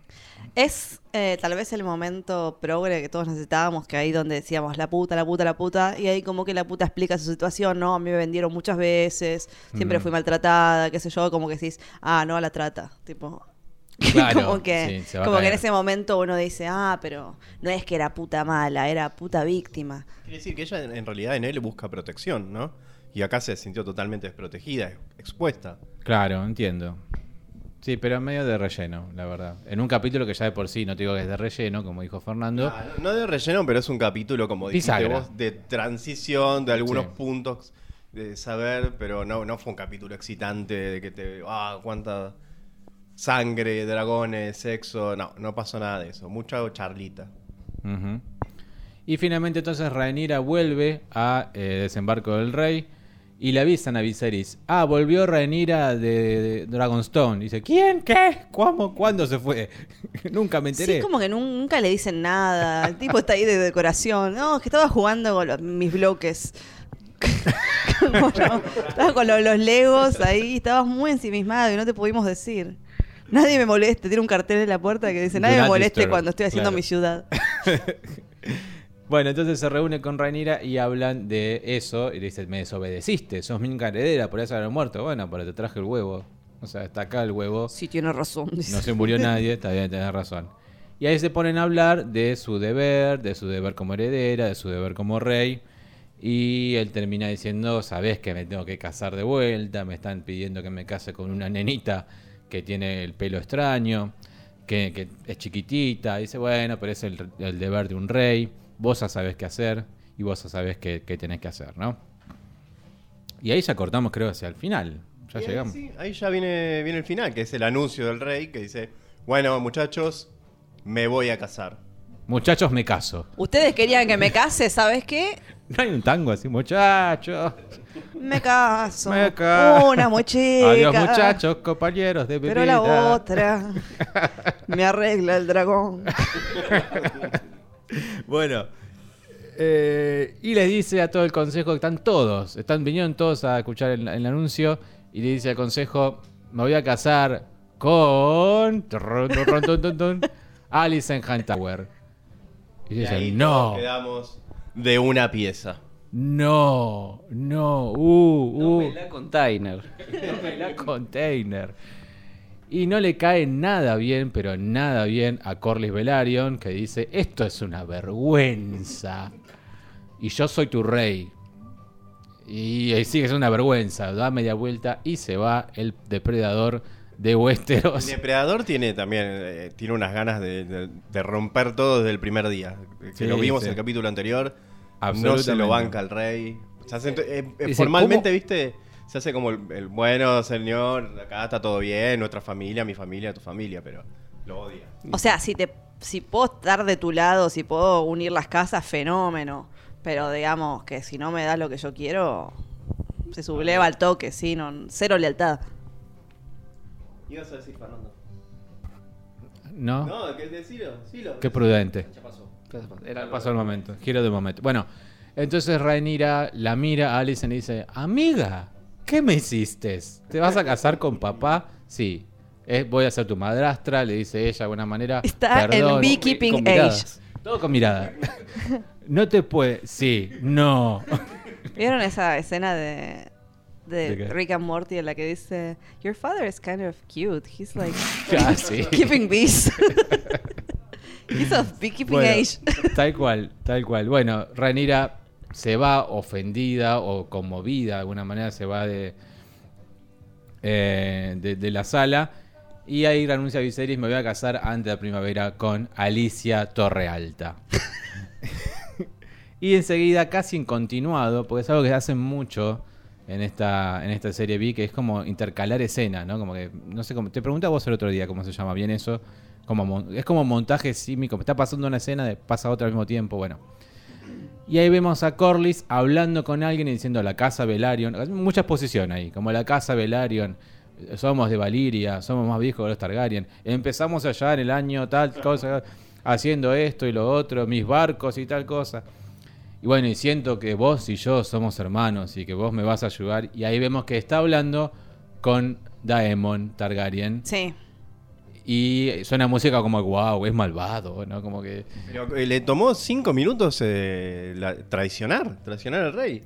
Es eh, tal vez el momento progre que todos necesitábamos, que ahí donde decíamos la puta, la puta, la puta, y ahí como que la puta explica su situación, ¿no? A mí me vendieron muchas veces, siempre Mm. fui maltratada, qué sé yo, como que decís, ah, no a la trata, tipo... Claro, como que, sí, como que en ese momento uno dice, ah, pero no es que era puta mala, era puta víctima. Quiere decir que ella en, en realidad en él busca protección, ¿no? Y acá se sintió totalmente desprotegida, expuesta. Claro, entiendo. Sí, pero medio de relleno, la verdad. En un capítulo que ya de por sí, no te digo que es de relleno, como dijo Fernando. Ah, no, de relleno, pero es un capítulo, como dijiste vos, de transición, de algunos Sí. puntos de saber, pero no, no fue un capítulo excitante de que te. ¡Ah, cuánta sangre, dragones, sexo! No, no pasó nada de eso. Mucha charlita. Y finalmente entonces Rhaenyra vuelve a eh, Desembarco del Rey y le avisan a Viserys. Ah, volvió Rhaenyra de, Dragonstone. Dice, ¿quién? ¿Qué? ¿Cómo? ¿Cuándo se fue? Nunca me enteré. Sí, como que nun- nunca le dicen nada. El tipo está ahí de decoración. No, es que estaba jugando con los- mis bloques. Estaba con lo- los legos ahí, estabas muy ensimismado y no te pudimos decir. Nadie me moleste, tiene un cartel en la puerta que dice, nadie me moleste disturb". cuando estoy haciendo Claro. mi ciudad. Bueno, entonces se reúne con Rhaenyra y hablan de eso. Y le dice, me desobedeciste, sos mi heredera, por eso haber muerto. Bueno, pero te traje el huevo. O sea, está acá el huevo. Sí, tiene razón. dice. No se murió nadie, está bien, tenés razón. Y ahí se ponen a hablar de su deber, de su deber como heredera, de su deber como rey. Y él termina diciendo, sabés que me tengo que casar de vuelta, me están pidiendo que me case con una nenita que tiene el pelo extraño, que, que es chiquitita. dice, bueno, pero es el, el deber de un rey, vos ya sabés qué hacer y vos ya sabés qué, qué tenés que hacer, ¿no? Y ahí ya cortamos, creo, hacia el final. Ya Y ahí, llegamos. sí, ahí ya viene, viene el final, que es el anuncio del rey que dice: Bueno, muchachos, me voy a casar. Muchachos, me caso. Ustedes querían que me case, ¿sabes qué? No hay un tango así, muchachos. Me caso. Me caso. Una muy chica. Adiós, muchachos, compañeros de Pero la bebida. otra me arregla el dragón. Bueno. eh, y le dice a todo el consejo que están todos, están vinieron todos a escuchar el, el anuncio y le dice al consejo, me voy a casar con Alicent Hightower. Y Y no, quedamos de una pieza. no, no, uh, uh. la container. la container. Y no le cae nada bien, pero nada bien a Corlys Velaryon, que dice, esto es una vergüenza. Y yo soy tu rey. Y ahí sigue siendo una vergüenza. Da media vuelta y se va el depredador de El Westeros. depredador tiene también eh, tiene unas ganas de, de- de romper todo desde el primer día. Que Sí, lo vimos sí. en el capítulo anterior. No se lo banca el rey. Se eh, eh, Dice, formalmente, ¿cómo? viste, se hace como el, el, bueno, señor, acá está todo bien, nuestra familia, mi familia, tu familia, pero lo odia. O sea, si te si puedo estar de tu lado, si puedo unir las casas, fenómeno. Pero digamos que si no me das lo que yo quiero, se subleva al toque, sí, no, cero lealtad. ibas a decir, Fernando? ¿No? No, que decilo, sí lo. Qué prudente. Ya pasó. Era Pasó el momento, giro de momento. Bueno, entonces Rhaenyra la mira a Alicent y dice, amiga, ¿qué me hiciste? ¿Te vas a casar con papá? Sí. Eh, voy a ser tu madrastra, le dice ella de alguna manera. Está en "Perdón". beekeeping age. Todo con mirada. No te puede. Sí, no. ¿Vieron esa escena de, de, ¿De qué? Rick and Morty en la que dice, Your father is kind of cute. He's like Ah, sí. keeping bees. He's of beekeeping Bueno, age. tal cual, tal cual. Bueno, Rhaenyra se va ofendida o conmovida de alguna manera, se va de, eh, de, de la sala y ahí renuncia a Viserys, me voy a casar antes de la primavera con Alicia Torrealta. y enseguida, casi en continuado, porque es algo que hacen mucho en esta, en esta serie vi, que es como intercalar escenas, ¿no? Como que, no sé cómo, te pregunté a vos el otro día cómo se llama bien eso. Como, es como montaje símico, está pasando una escena, pasa otra al mismo tiempo, bueno. Y ahí vemos a Corlys hablando con alguien y diciendo la casa Velaryon. Mucha exposición ahí, como la casa Velaryon somos de Valiria, somos más viejos que los Targaryen. Empezamos allá en el año tal cosa, haciendo esto y lo otro, mis barcos y tal cosa. Y bueno, y siento que vos y yo somos hermanos y que vos me vas a ayudar. Y ahí vemos que está hablando con Daemon Targaryen. Sí. Y suena música como, wow, es malvado, ¿no? Como que... Pero eh, le tomó cinco minutos eh, la- traicionar, traicionar al rey.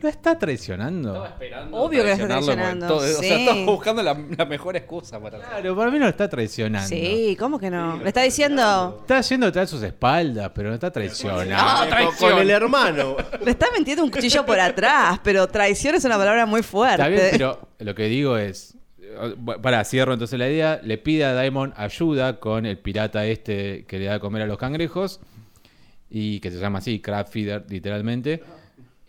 ¿Lo está traicionando? esperando Obvio que lo está traicionarlo, traicionando, todo- O sea, sí. estaba buscando la, la mejor excusa para. Claro, para mí no lo está traicionando. Sí, ¿cómo que no? Le está diciendo. Está haciendo tras sus espaldas, pero no está traicionando. Traición. Con el hermano. Le está metiendo un cuchillo por atrás, pero traición es una palabra muy fuerte. Está bien, pero lo que digo es. Para, cierro entonces la idea. Le pide a Daemon ayuda con el pirata este que le da de comer a los cangrejos. Y que se llama así, crab feeder, literalmente.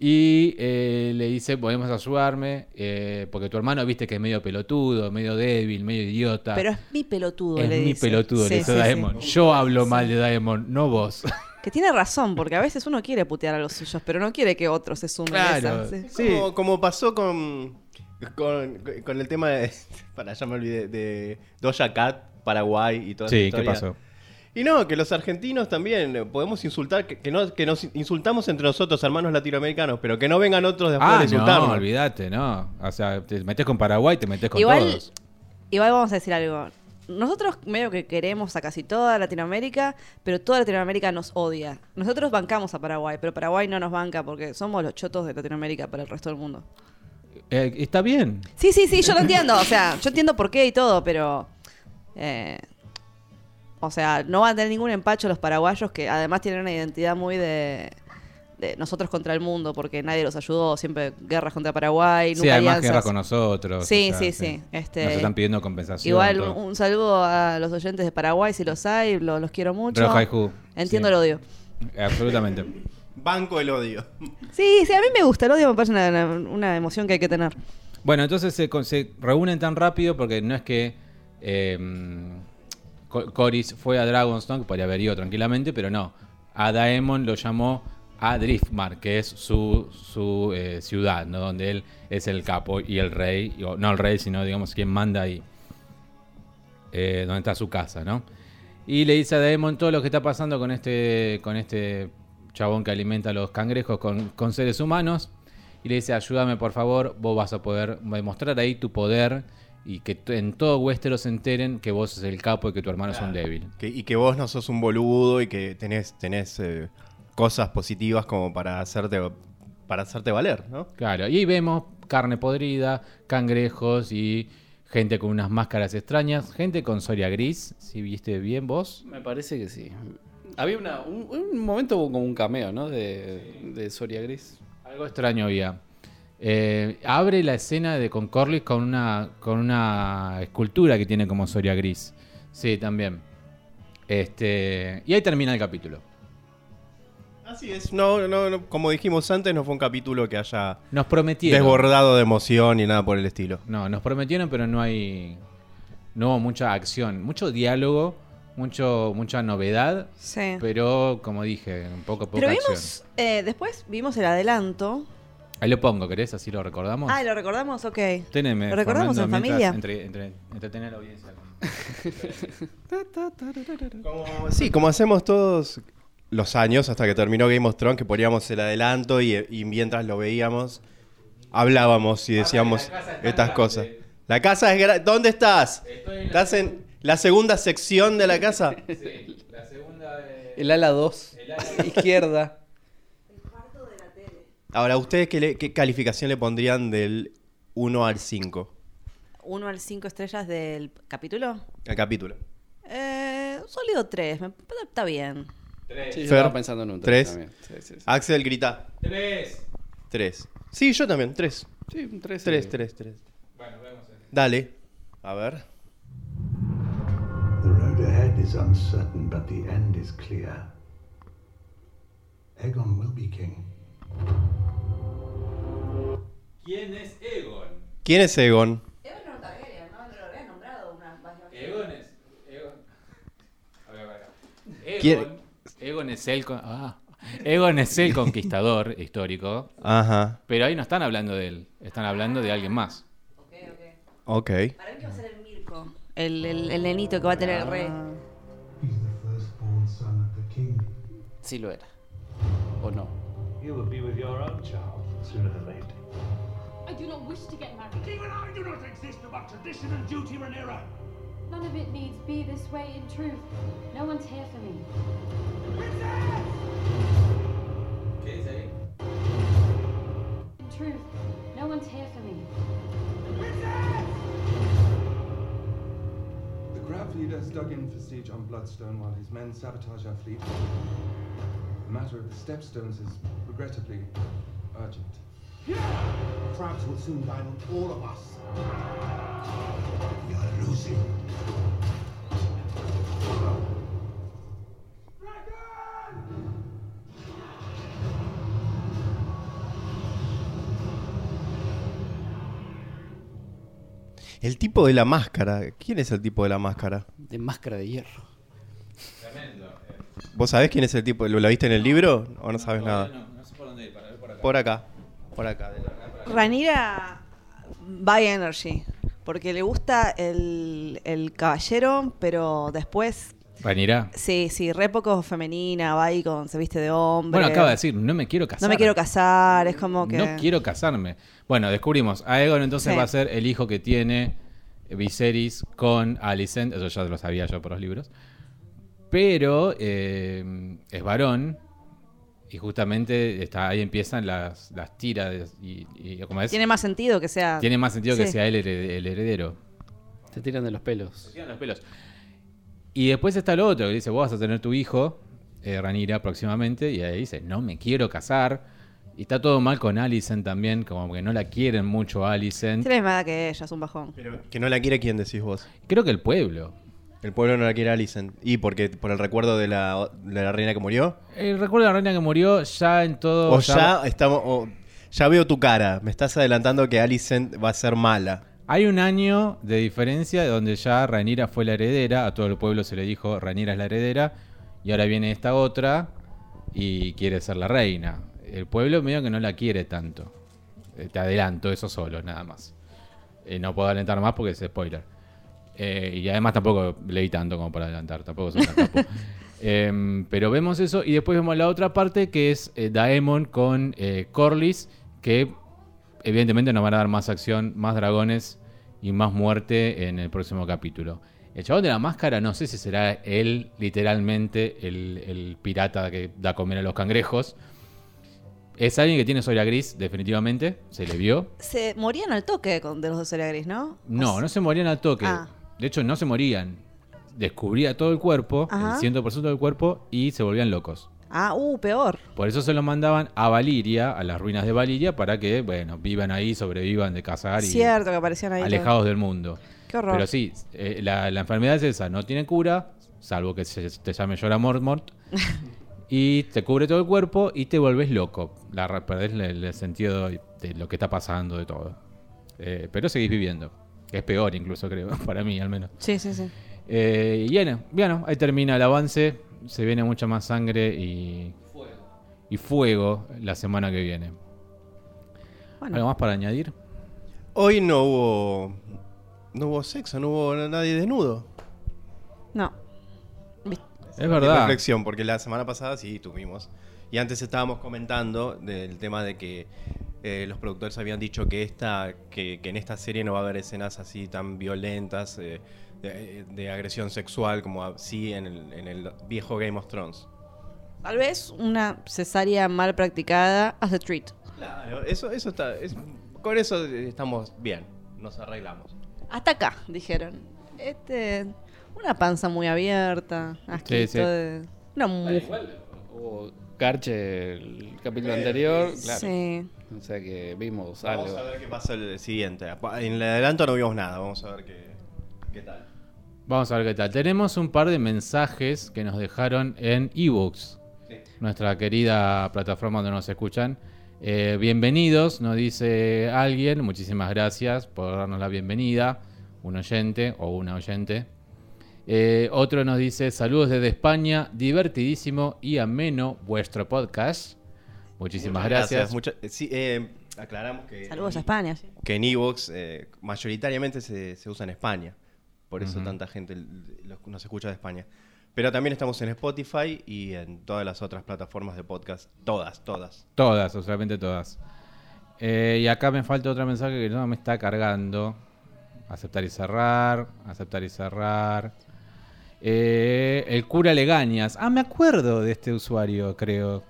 Y eh, le dice, podemos ayudarme, eh, porque tu hermano viste que es medio pelotudo, medio débil, medio idiota. Pero es mi pelotudo, es le mi dice. pelotudo, Sí, le dice sí, sí. Daemon. Yo hablo mal de Daemon, no vos. Que tiene razón, porque a veces uno quiere putear a los suyos, pero no quiere que otros se sumen a Claro. esa. Sí. Como, como pasó con, con, con el tema de. Para, ya me olvidé. De Doja Cat, Paraguay y toda esa Sí, ¿qué historia. pasó? Y no, que los argentinos también eh, podemos insultar, que, que no, que nos insultamos entre nosotros, hermanos latinoamericanos, pero que no vengan otros de afuera Ah, a insultarnos. no, olvídate, no. O sea, te metes con Paraguay, te metes con Igual, todos. igual vamos a decir algo. Nosotros medio que queremos a casi toda Latinoamérica, pero toda Latinoamérica nos odia. Nosotros bancamos a Paraguay, pero Paraguay no nos banca porque somos los chotos de Latinoamérica para el resto del mundo. Eh, está bien. Sí, sí, sí, yo lo entiendo. O sea, yo entiendo por qué y todo, pero. eh, o sea, no van a tener ningún empacho los paraguayos que además tienen una identidad muy de. de nosotros contra el mundo, porque nadie los ayudó, siempre guerras contra Paraguay, nunca Sí, además alianzas. guerra con nosotros. Sí, o sea, sí, sí. Este, Nos están pidiendo compensación. Igual todo. un, saludo a los oyentes de Paraguay, si los hay, lo- los quiero mucho. Ju. Entiendo Sí. el odio. Absolutamente. Banco el odio. Sí, sí, a mí me gusta el odio, me parece una, una- una emoción que hay que tener. Bueno, entonces se, reúnen tan rápido porque no es que eh, Co- Corys fue a Dragonstone, que podría haber ido tranquilamente, pero no. A Daemon lo llamó a Driftmark, que es su, su eh, ciudad, ¿no? donde él es el capo y el rey, y- no el rey, sino digamos quien manda ahí, eh, donde está su casa, ¿no? Y le dice a Daemon todo lo que está pasando con este, con este chabón que alimenta a los cangrejos con, con seres humanos. Y le dice, ayúdame por favor, vos vas a poder demostrar ahí tu poder y que en todo Westeros se enteren que vos sos el capo y que tu hermano es un débil. Que- y que vos no sos un boludo y que tenés, tenés eh, cosas positivas como para hacerte, para hacerte valer, ¿no? Claro, y ahí vemos carne podrida, cangrejos y gente con unas máscaras extrañas, gente con Soria gris, si viste bien vos. Me parece que sí. Había una, un, un momento hubo como un cameo, ¿no? De, de Soria Gris. Algo extraño había. Eh, abre la escena de con Corlys con una, con una escultura que tiene como Soria gris. Sí, también. Este, y ahí termina el capítulo. Así es. No, no, no, como dijimos antes, no fue un capítulo que haya Nos prometieron. desbordado de emoción ni nada por el estilo. No, nos prometieron, pero no hay. No hubo mucha acción. Mucho diálogo, mucho, mucha novedad. Sí. Pero, como dije, un poco poca Pero acción. vimos, eh, después vimos el adelanto. Ahí lo pongo, ¿querés? Así lo recordamos. Ah, ¿lo recordamos? Ok. Teneme, ¿Lo recordamos Fernando, en familia? Entre, entre, entretener a la audiencia. Como- sí, como hacemos todos los años hasta que terminó Game of Thrones, que poníamos el adelanto y, y mientras lo veíamos, hablábamos y decíamos está estas grande. cosas. La casa es grande. ¿Dónde estás? Estoy en la- ¿Estás en la segunda sección de la casa? Sí, la segunda de... El ala 2. El ala- Izquierda. Ahora, ¿ustedes qué, le- qué calificación le pondrían del 1 al 5 Uno al cinco estrellas del capítulo. al capítulo? Eh, un sólido 3. Está bien. Tres. Sí, yo Fer, estaba pensando en un tres. 3 también. Sí, sí, sí. Axel grita. Tres. 3. Sí, yo también, 3. Sí, un 3. 3, 3, 3. Bueno, vemos. el- Dale. A ver. Ahead is uncertain, but the end is clear. Aegon will be king. ¿Quién es Egon? ¿Quién es Egon? Egon es. Egon. A ver, a ver. Egon, ¿Quién- Egon es el. con- ah. Egon es el conquistador histórico. Ajá. Pero ahí no están hablando de él. Están hablando de alguien más. Ok. Para mí que va a ser el el, el, el nenito que va a tener el rey. He's the firstborn son of the king. Sí lo era. ¿O no? You will be with your own child sooner than later. I do not wish to get married. Even I do not exist about tradition and duty, Rhaenyra. None of it needs be this way in truth. No one's here for me. ¿Qué dice? In truth, no one's here for me. The Grav leader has dug in for siege on Bloodstone while his men sabotage our fleet. The matter of the stepstones is regrettably urgent. Crabs will soon dine on all of us. We are losing. El tipo de la máscara. ¿Quién es el tipo de la máscara? De máscara de hierro. ¿Vos sabés quién es el tipo? ¿Lo, lo viste en el libro o no sabes nada? No, no sé por dónde ir, para ver por acá. Por acá. Por acá. Ranira by energy, porque le gusta el, el caballero, pero después, Rhaenyra. sí, sí, re poco femenina, va ahí con, se viste de hombre. Bueno, acaba de decir, no me quiero casar. No me quiero casar, es como que... No quiero casarme. Bueno, descubrimos. Aegon entonces Sí. va a ser el hijo que tiene Viserys con Alicent. Eso ya lo sabía yo por los libros. Pero eh, es varón. Y justamente está, ahí empiezan las, las tiras. Y, y como es, Tiene más sentido que sea... tiene más sentido que sea él hered- el heredero. Se tiran de los pelos. tiran los pelos. Y después está lo otro, que dice, vos vas a tener tu hijo, eh, Ranira, próximamente, y ahí dice, no me quiero casar. Y está todo mal con Alicent también, como que no la quieren mucho a Alicent. Tiene edad que ella, es un bajón. Pero que no la quiere quién decís vos. Creo que el pueblo. El pueblo no la quiere Alicent. ¿Y porque por el recuerdo de la, de la reina que murió? Eh, recuerdo a la reina que murió ya en todo... O ya estamos. o ya veo tu cara. Me estás adelantando que Alicent va a ser mala. Hay un año de diferencia donde ya Ranira fue la heredera, a todo el pueblo se le dijo Ranira es la heredera, y ahora viene esta otra y quiere ser la reina. El pueblo medio que no la quiere tanto. Eh, te adelanto eso solo, nada más. Eh, no puedo adelantar más porque es spoiler. Eh, y además tampoco leí tanto como para adelantar, tampoco soy tan capo. Em, pero vemos eso y después vemos la otra parte que es Daemon con eh, Corlys, que evidentemente nos van a dar más acción, más dragones y más muerte en el próximo capítulo. El chabón de la máscara, no sé si será él literalmente el, el pirata que da comer a los cangrejos. Es alguien que tiene soya gris, definitivamente, se le vio. Se morían al toque con, de los dos Gris, ¿no? No, no se morían al toque. Ah. De hecho, no se morían. Descubría todo el cuerpo, Ajá. el 100% del cuerpo, y se volvían locos. Ah, uh, peor. Por eso se lo mandaban a Valiria, a las ruinas de Valiria, para que, bueno, vivan ahí, sobrevivan de cazar y Cierto que aparecían ahí. alejados del mundo. Qué horror. Pero sí, eh, la, la enfermedad es esa, no tiene cura, salvo que se, te llame Llora Mormont, y te cubre todo el cuerpo y te vuelves loco. La, perdés el, el sentido de lo que está pasando, de todo. Eh, pero seguís viviendo. Es peor incluso, creo, para mí al menos. Sí, sí, sí. Eh, y bueno, bueno, ahí termina el avance. Se viene mucha más sangre y y fuego la semana que viene. Bueno. ¿Algo más para añadir? Hoy no hubo. No hubo sexo, no hubo nadie desnudo. No. Es verdad. Reflexión, porque la semana pasada sí tuvimos. Y antes estábamos comentando del tema de que eh, los productores habían dicho que esta que, que en esta serie no va a haber escenas así tan violentas eh, de, de agresión sexual como sí en el, en el viejo Game of Thrones. Tal vez una cesárea mal practicada as a treat. Claro, eso, eso está. es- con eso estamos bien, nos arreglamos. Hasta acá, dijeron. Este. Una panza muy abierta. Asquito sí. de. Una mu- Hubo Garche el capítulo anterior. Claro. Sí. O sea que vimos Vamos algo. a ver qué pasa el siguiente. En el adelanto no vimos nada, vamos a ver qué, qué tal. Vamos a ver qué tal. Tenemos un par de mensajes que nos dejaron en ebooks. Nuestra querida plataforma donde nos escuchan. Eh, bienvenidos, nos dice alguien. Muchísimas gracias por darnos la bienvenida. Un oyente o una oyente. Eh, otro nos dice: Saludos desde España, divertidísimo y ameno vuestro podcast. Muchísimas Muchas gracias. Mucha- sí, eh, aclaramos que, Saludos a España. sí. que en Evox eh, mayoritariamente se, se usa en España. Por eso tanta gente nos escucha de España. Pero también estamos en Spotify y en todas las otras plataformas de podcast. Todas, todas. Todas, absolutamente todas. Eh, y acá me falta otro mensaje que no me está cargando. Aceptar y cerrar, aceptar y cerrar. Eh, el cura Legañas. Ah, me acuerdo de este usuario, creo.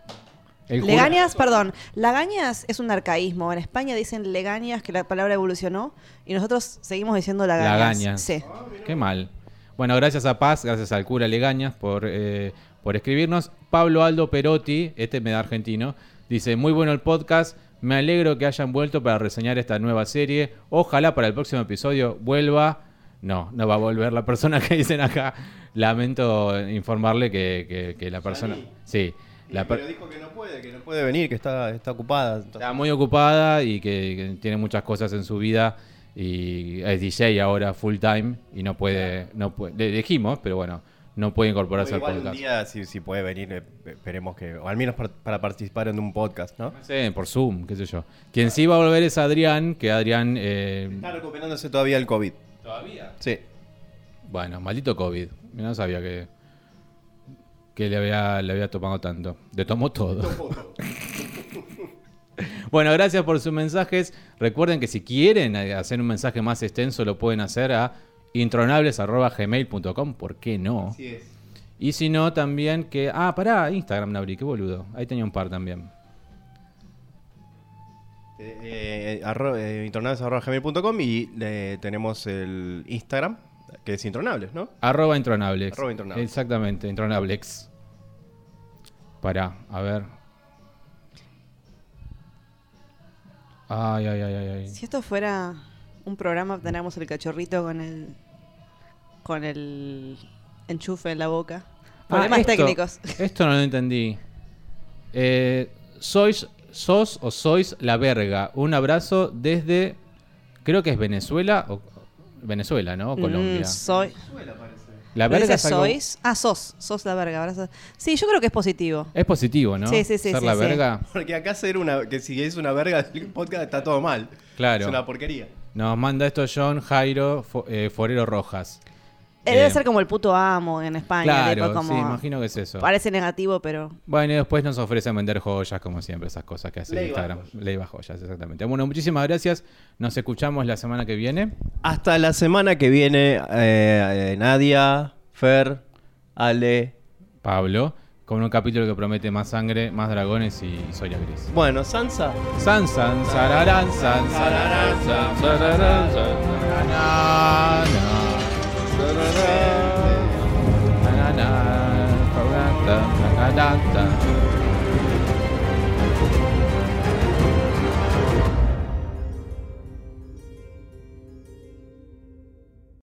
El Legañas, perdón. Lagañas es un arcaísmo. En España dicen legañas, que la palabra evolucionó, y nosotros seguimos diciendo lagañas. Lagañas. Sí. Qué mal. Bueno, gracias a Paz, gracias al cura Legañas por, eh, por escribirnos. Pablo Aldo Perotti, este me da argentino, dice, muy bueno el podcast, me alegro que hayan vuelto para reseñar esta nueva serie. Ojalá para el próximo episodio vuelva. No, no va a volver la persona que dicen acá. Lamento informarle que, que- que la persona... Sí. La per- Pero dijo que no puede, que no puede venir, que está, está ocupada. entonces- Está muy ocupada y que, que tiene muchas cosas en su vida y es DJ ahora full time y no puede, no puede, le dijimos, pero bueno, no puede incorporarse al Igual un podcast. día, si, si puede venir, eh, esperemos que, o al menos par- para participar en un podcast, ¿no? Sí, por Zoom, qué sé yo. Quien sí va a volver es Adrián, que Adrián, eh, Está recuperándose todavía el COVID. ¿Todavía? Sí. bueno, maldito COVID. No sabía que, que le había, le había tomado tanto. Le tomó todo. Bueno, gracias por sus mensajes. Recuerden que si quieren hacer un mensaje más extenso, lo pueden hacer a intronables.gmail.com. ¿Por qué no? Así es. Y si no, también que. Ah, pará, Instagram, Nabri, qué boludo. Ahí tenía un par también. Eh, eh, arro- eh, intronables.gmail.com y eh, tenemos el Instagram, que es Intronables, ¿no? Arroba intronablex. Arroba intronablex. Exactamente, intronablex. Pará, a ver. Ay, ay, ay, ay. ay. Si esto fuera un programa, tendríamos el cachorrito con el con el enchufe en la boca. Problemas Ah, esto- técnicos. Esto no lo entendí. Eh, sois, sos o sois la verga. Un abrazo desde. Creo que es Venezuela o. Venezuela, ¿no? O Colombia. Mm, soy. La ¿No verga es algo- sois? Ah, sos. Sos la verga. abrazo. Sí, yo creo que es positivo. Es positivo, ¿no? Sí, sí, sí, Ser sí, la sí. verga. Porque acá ser una, que si es una verga el podcast está todo mal. Claro. Es una porquería. Nos manda esto John Jairo eh, Forero Rojas. Eh, Debe Eh, ser como el puto amo en España. Claro, tipo, como- sí, imagino que es eso. Parece negativo, pero. Bueno, y después nos ofrecen vender joyas, como siempre, esas cosas que hace Leiva Instagram. joyas. Leiva joyas, exactamente. Bueno, muchísimas gracias. Nos escuchamos la semana que viene. Hasta la semana que viene, eh, eh, Nadia, Fer, Ale. Pablo, con un capítulo que promete más sangre, más dragones y, soya gris. Bueno, Sansa. San, san, sararán, san, sararán, san, sararán, san, na parata, parata.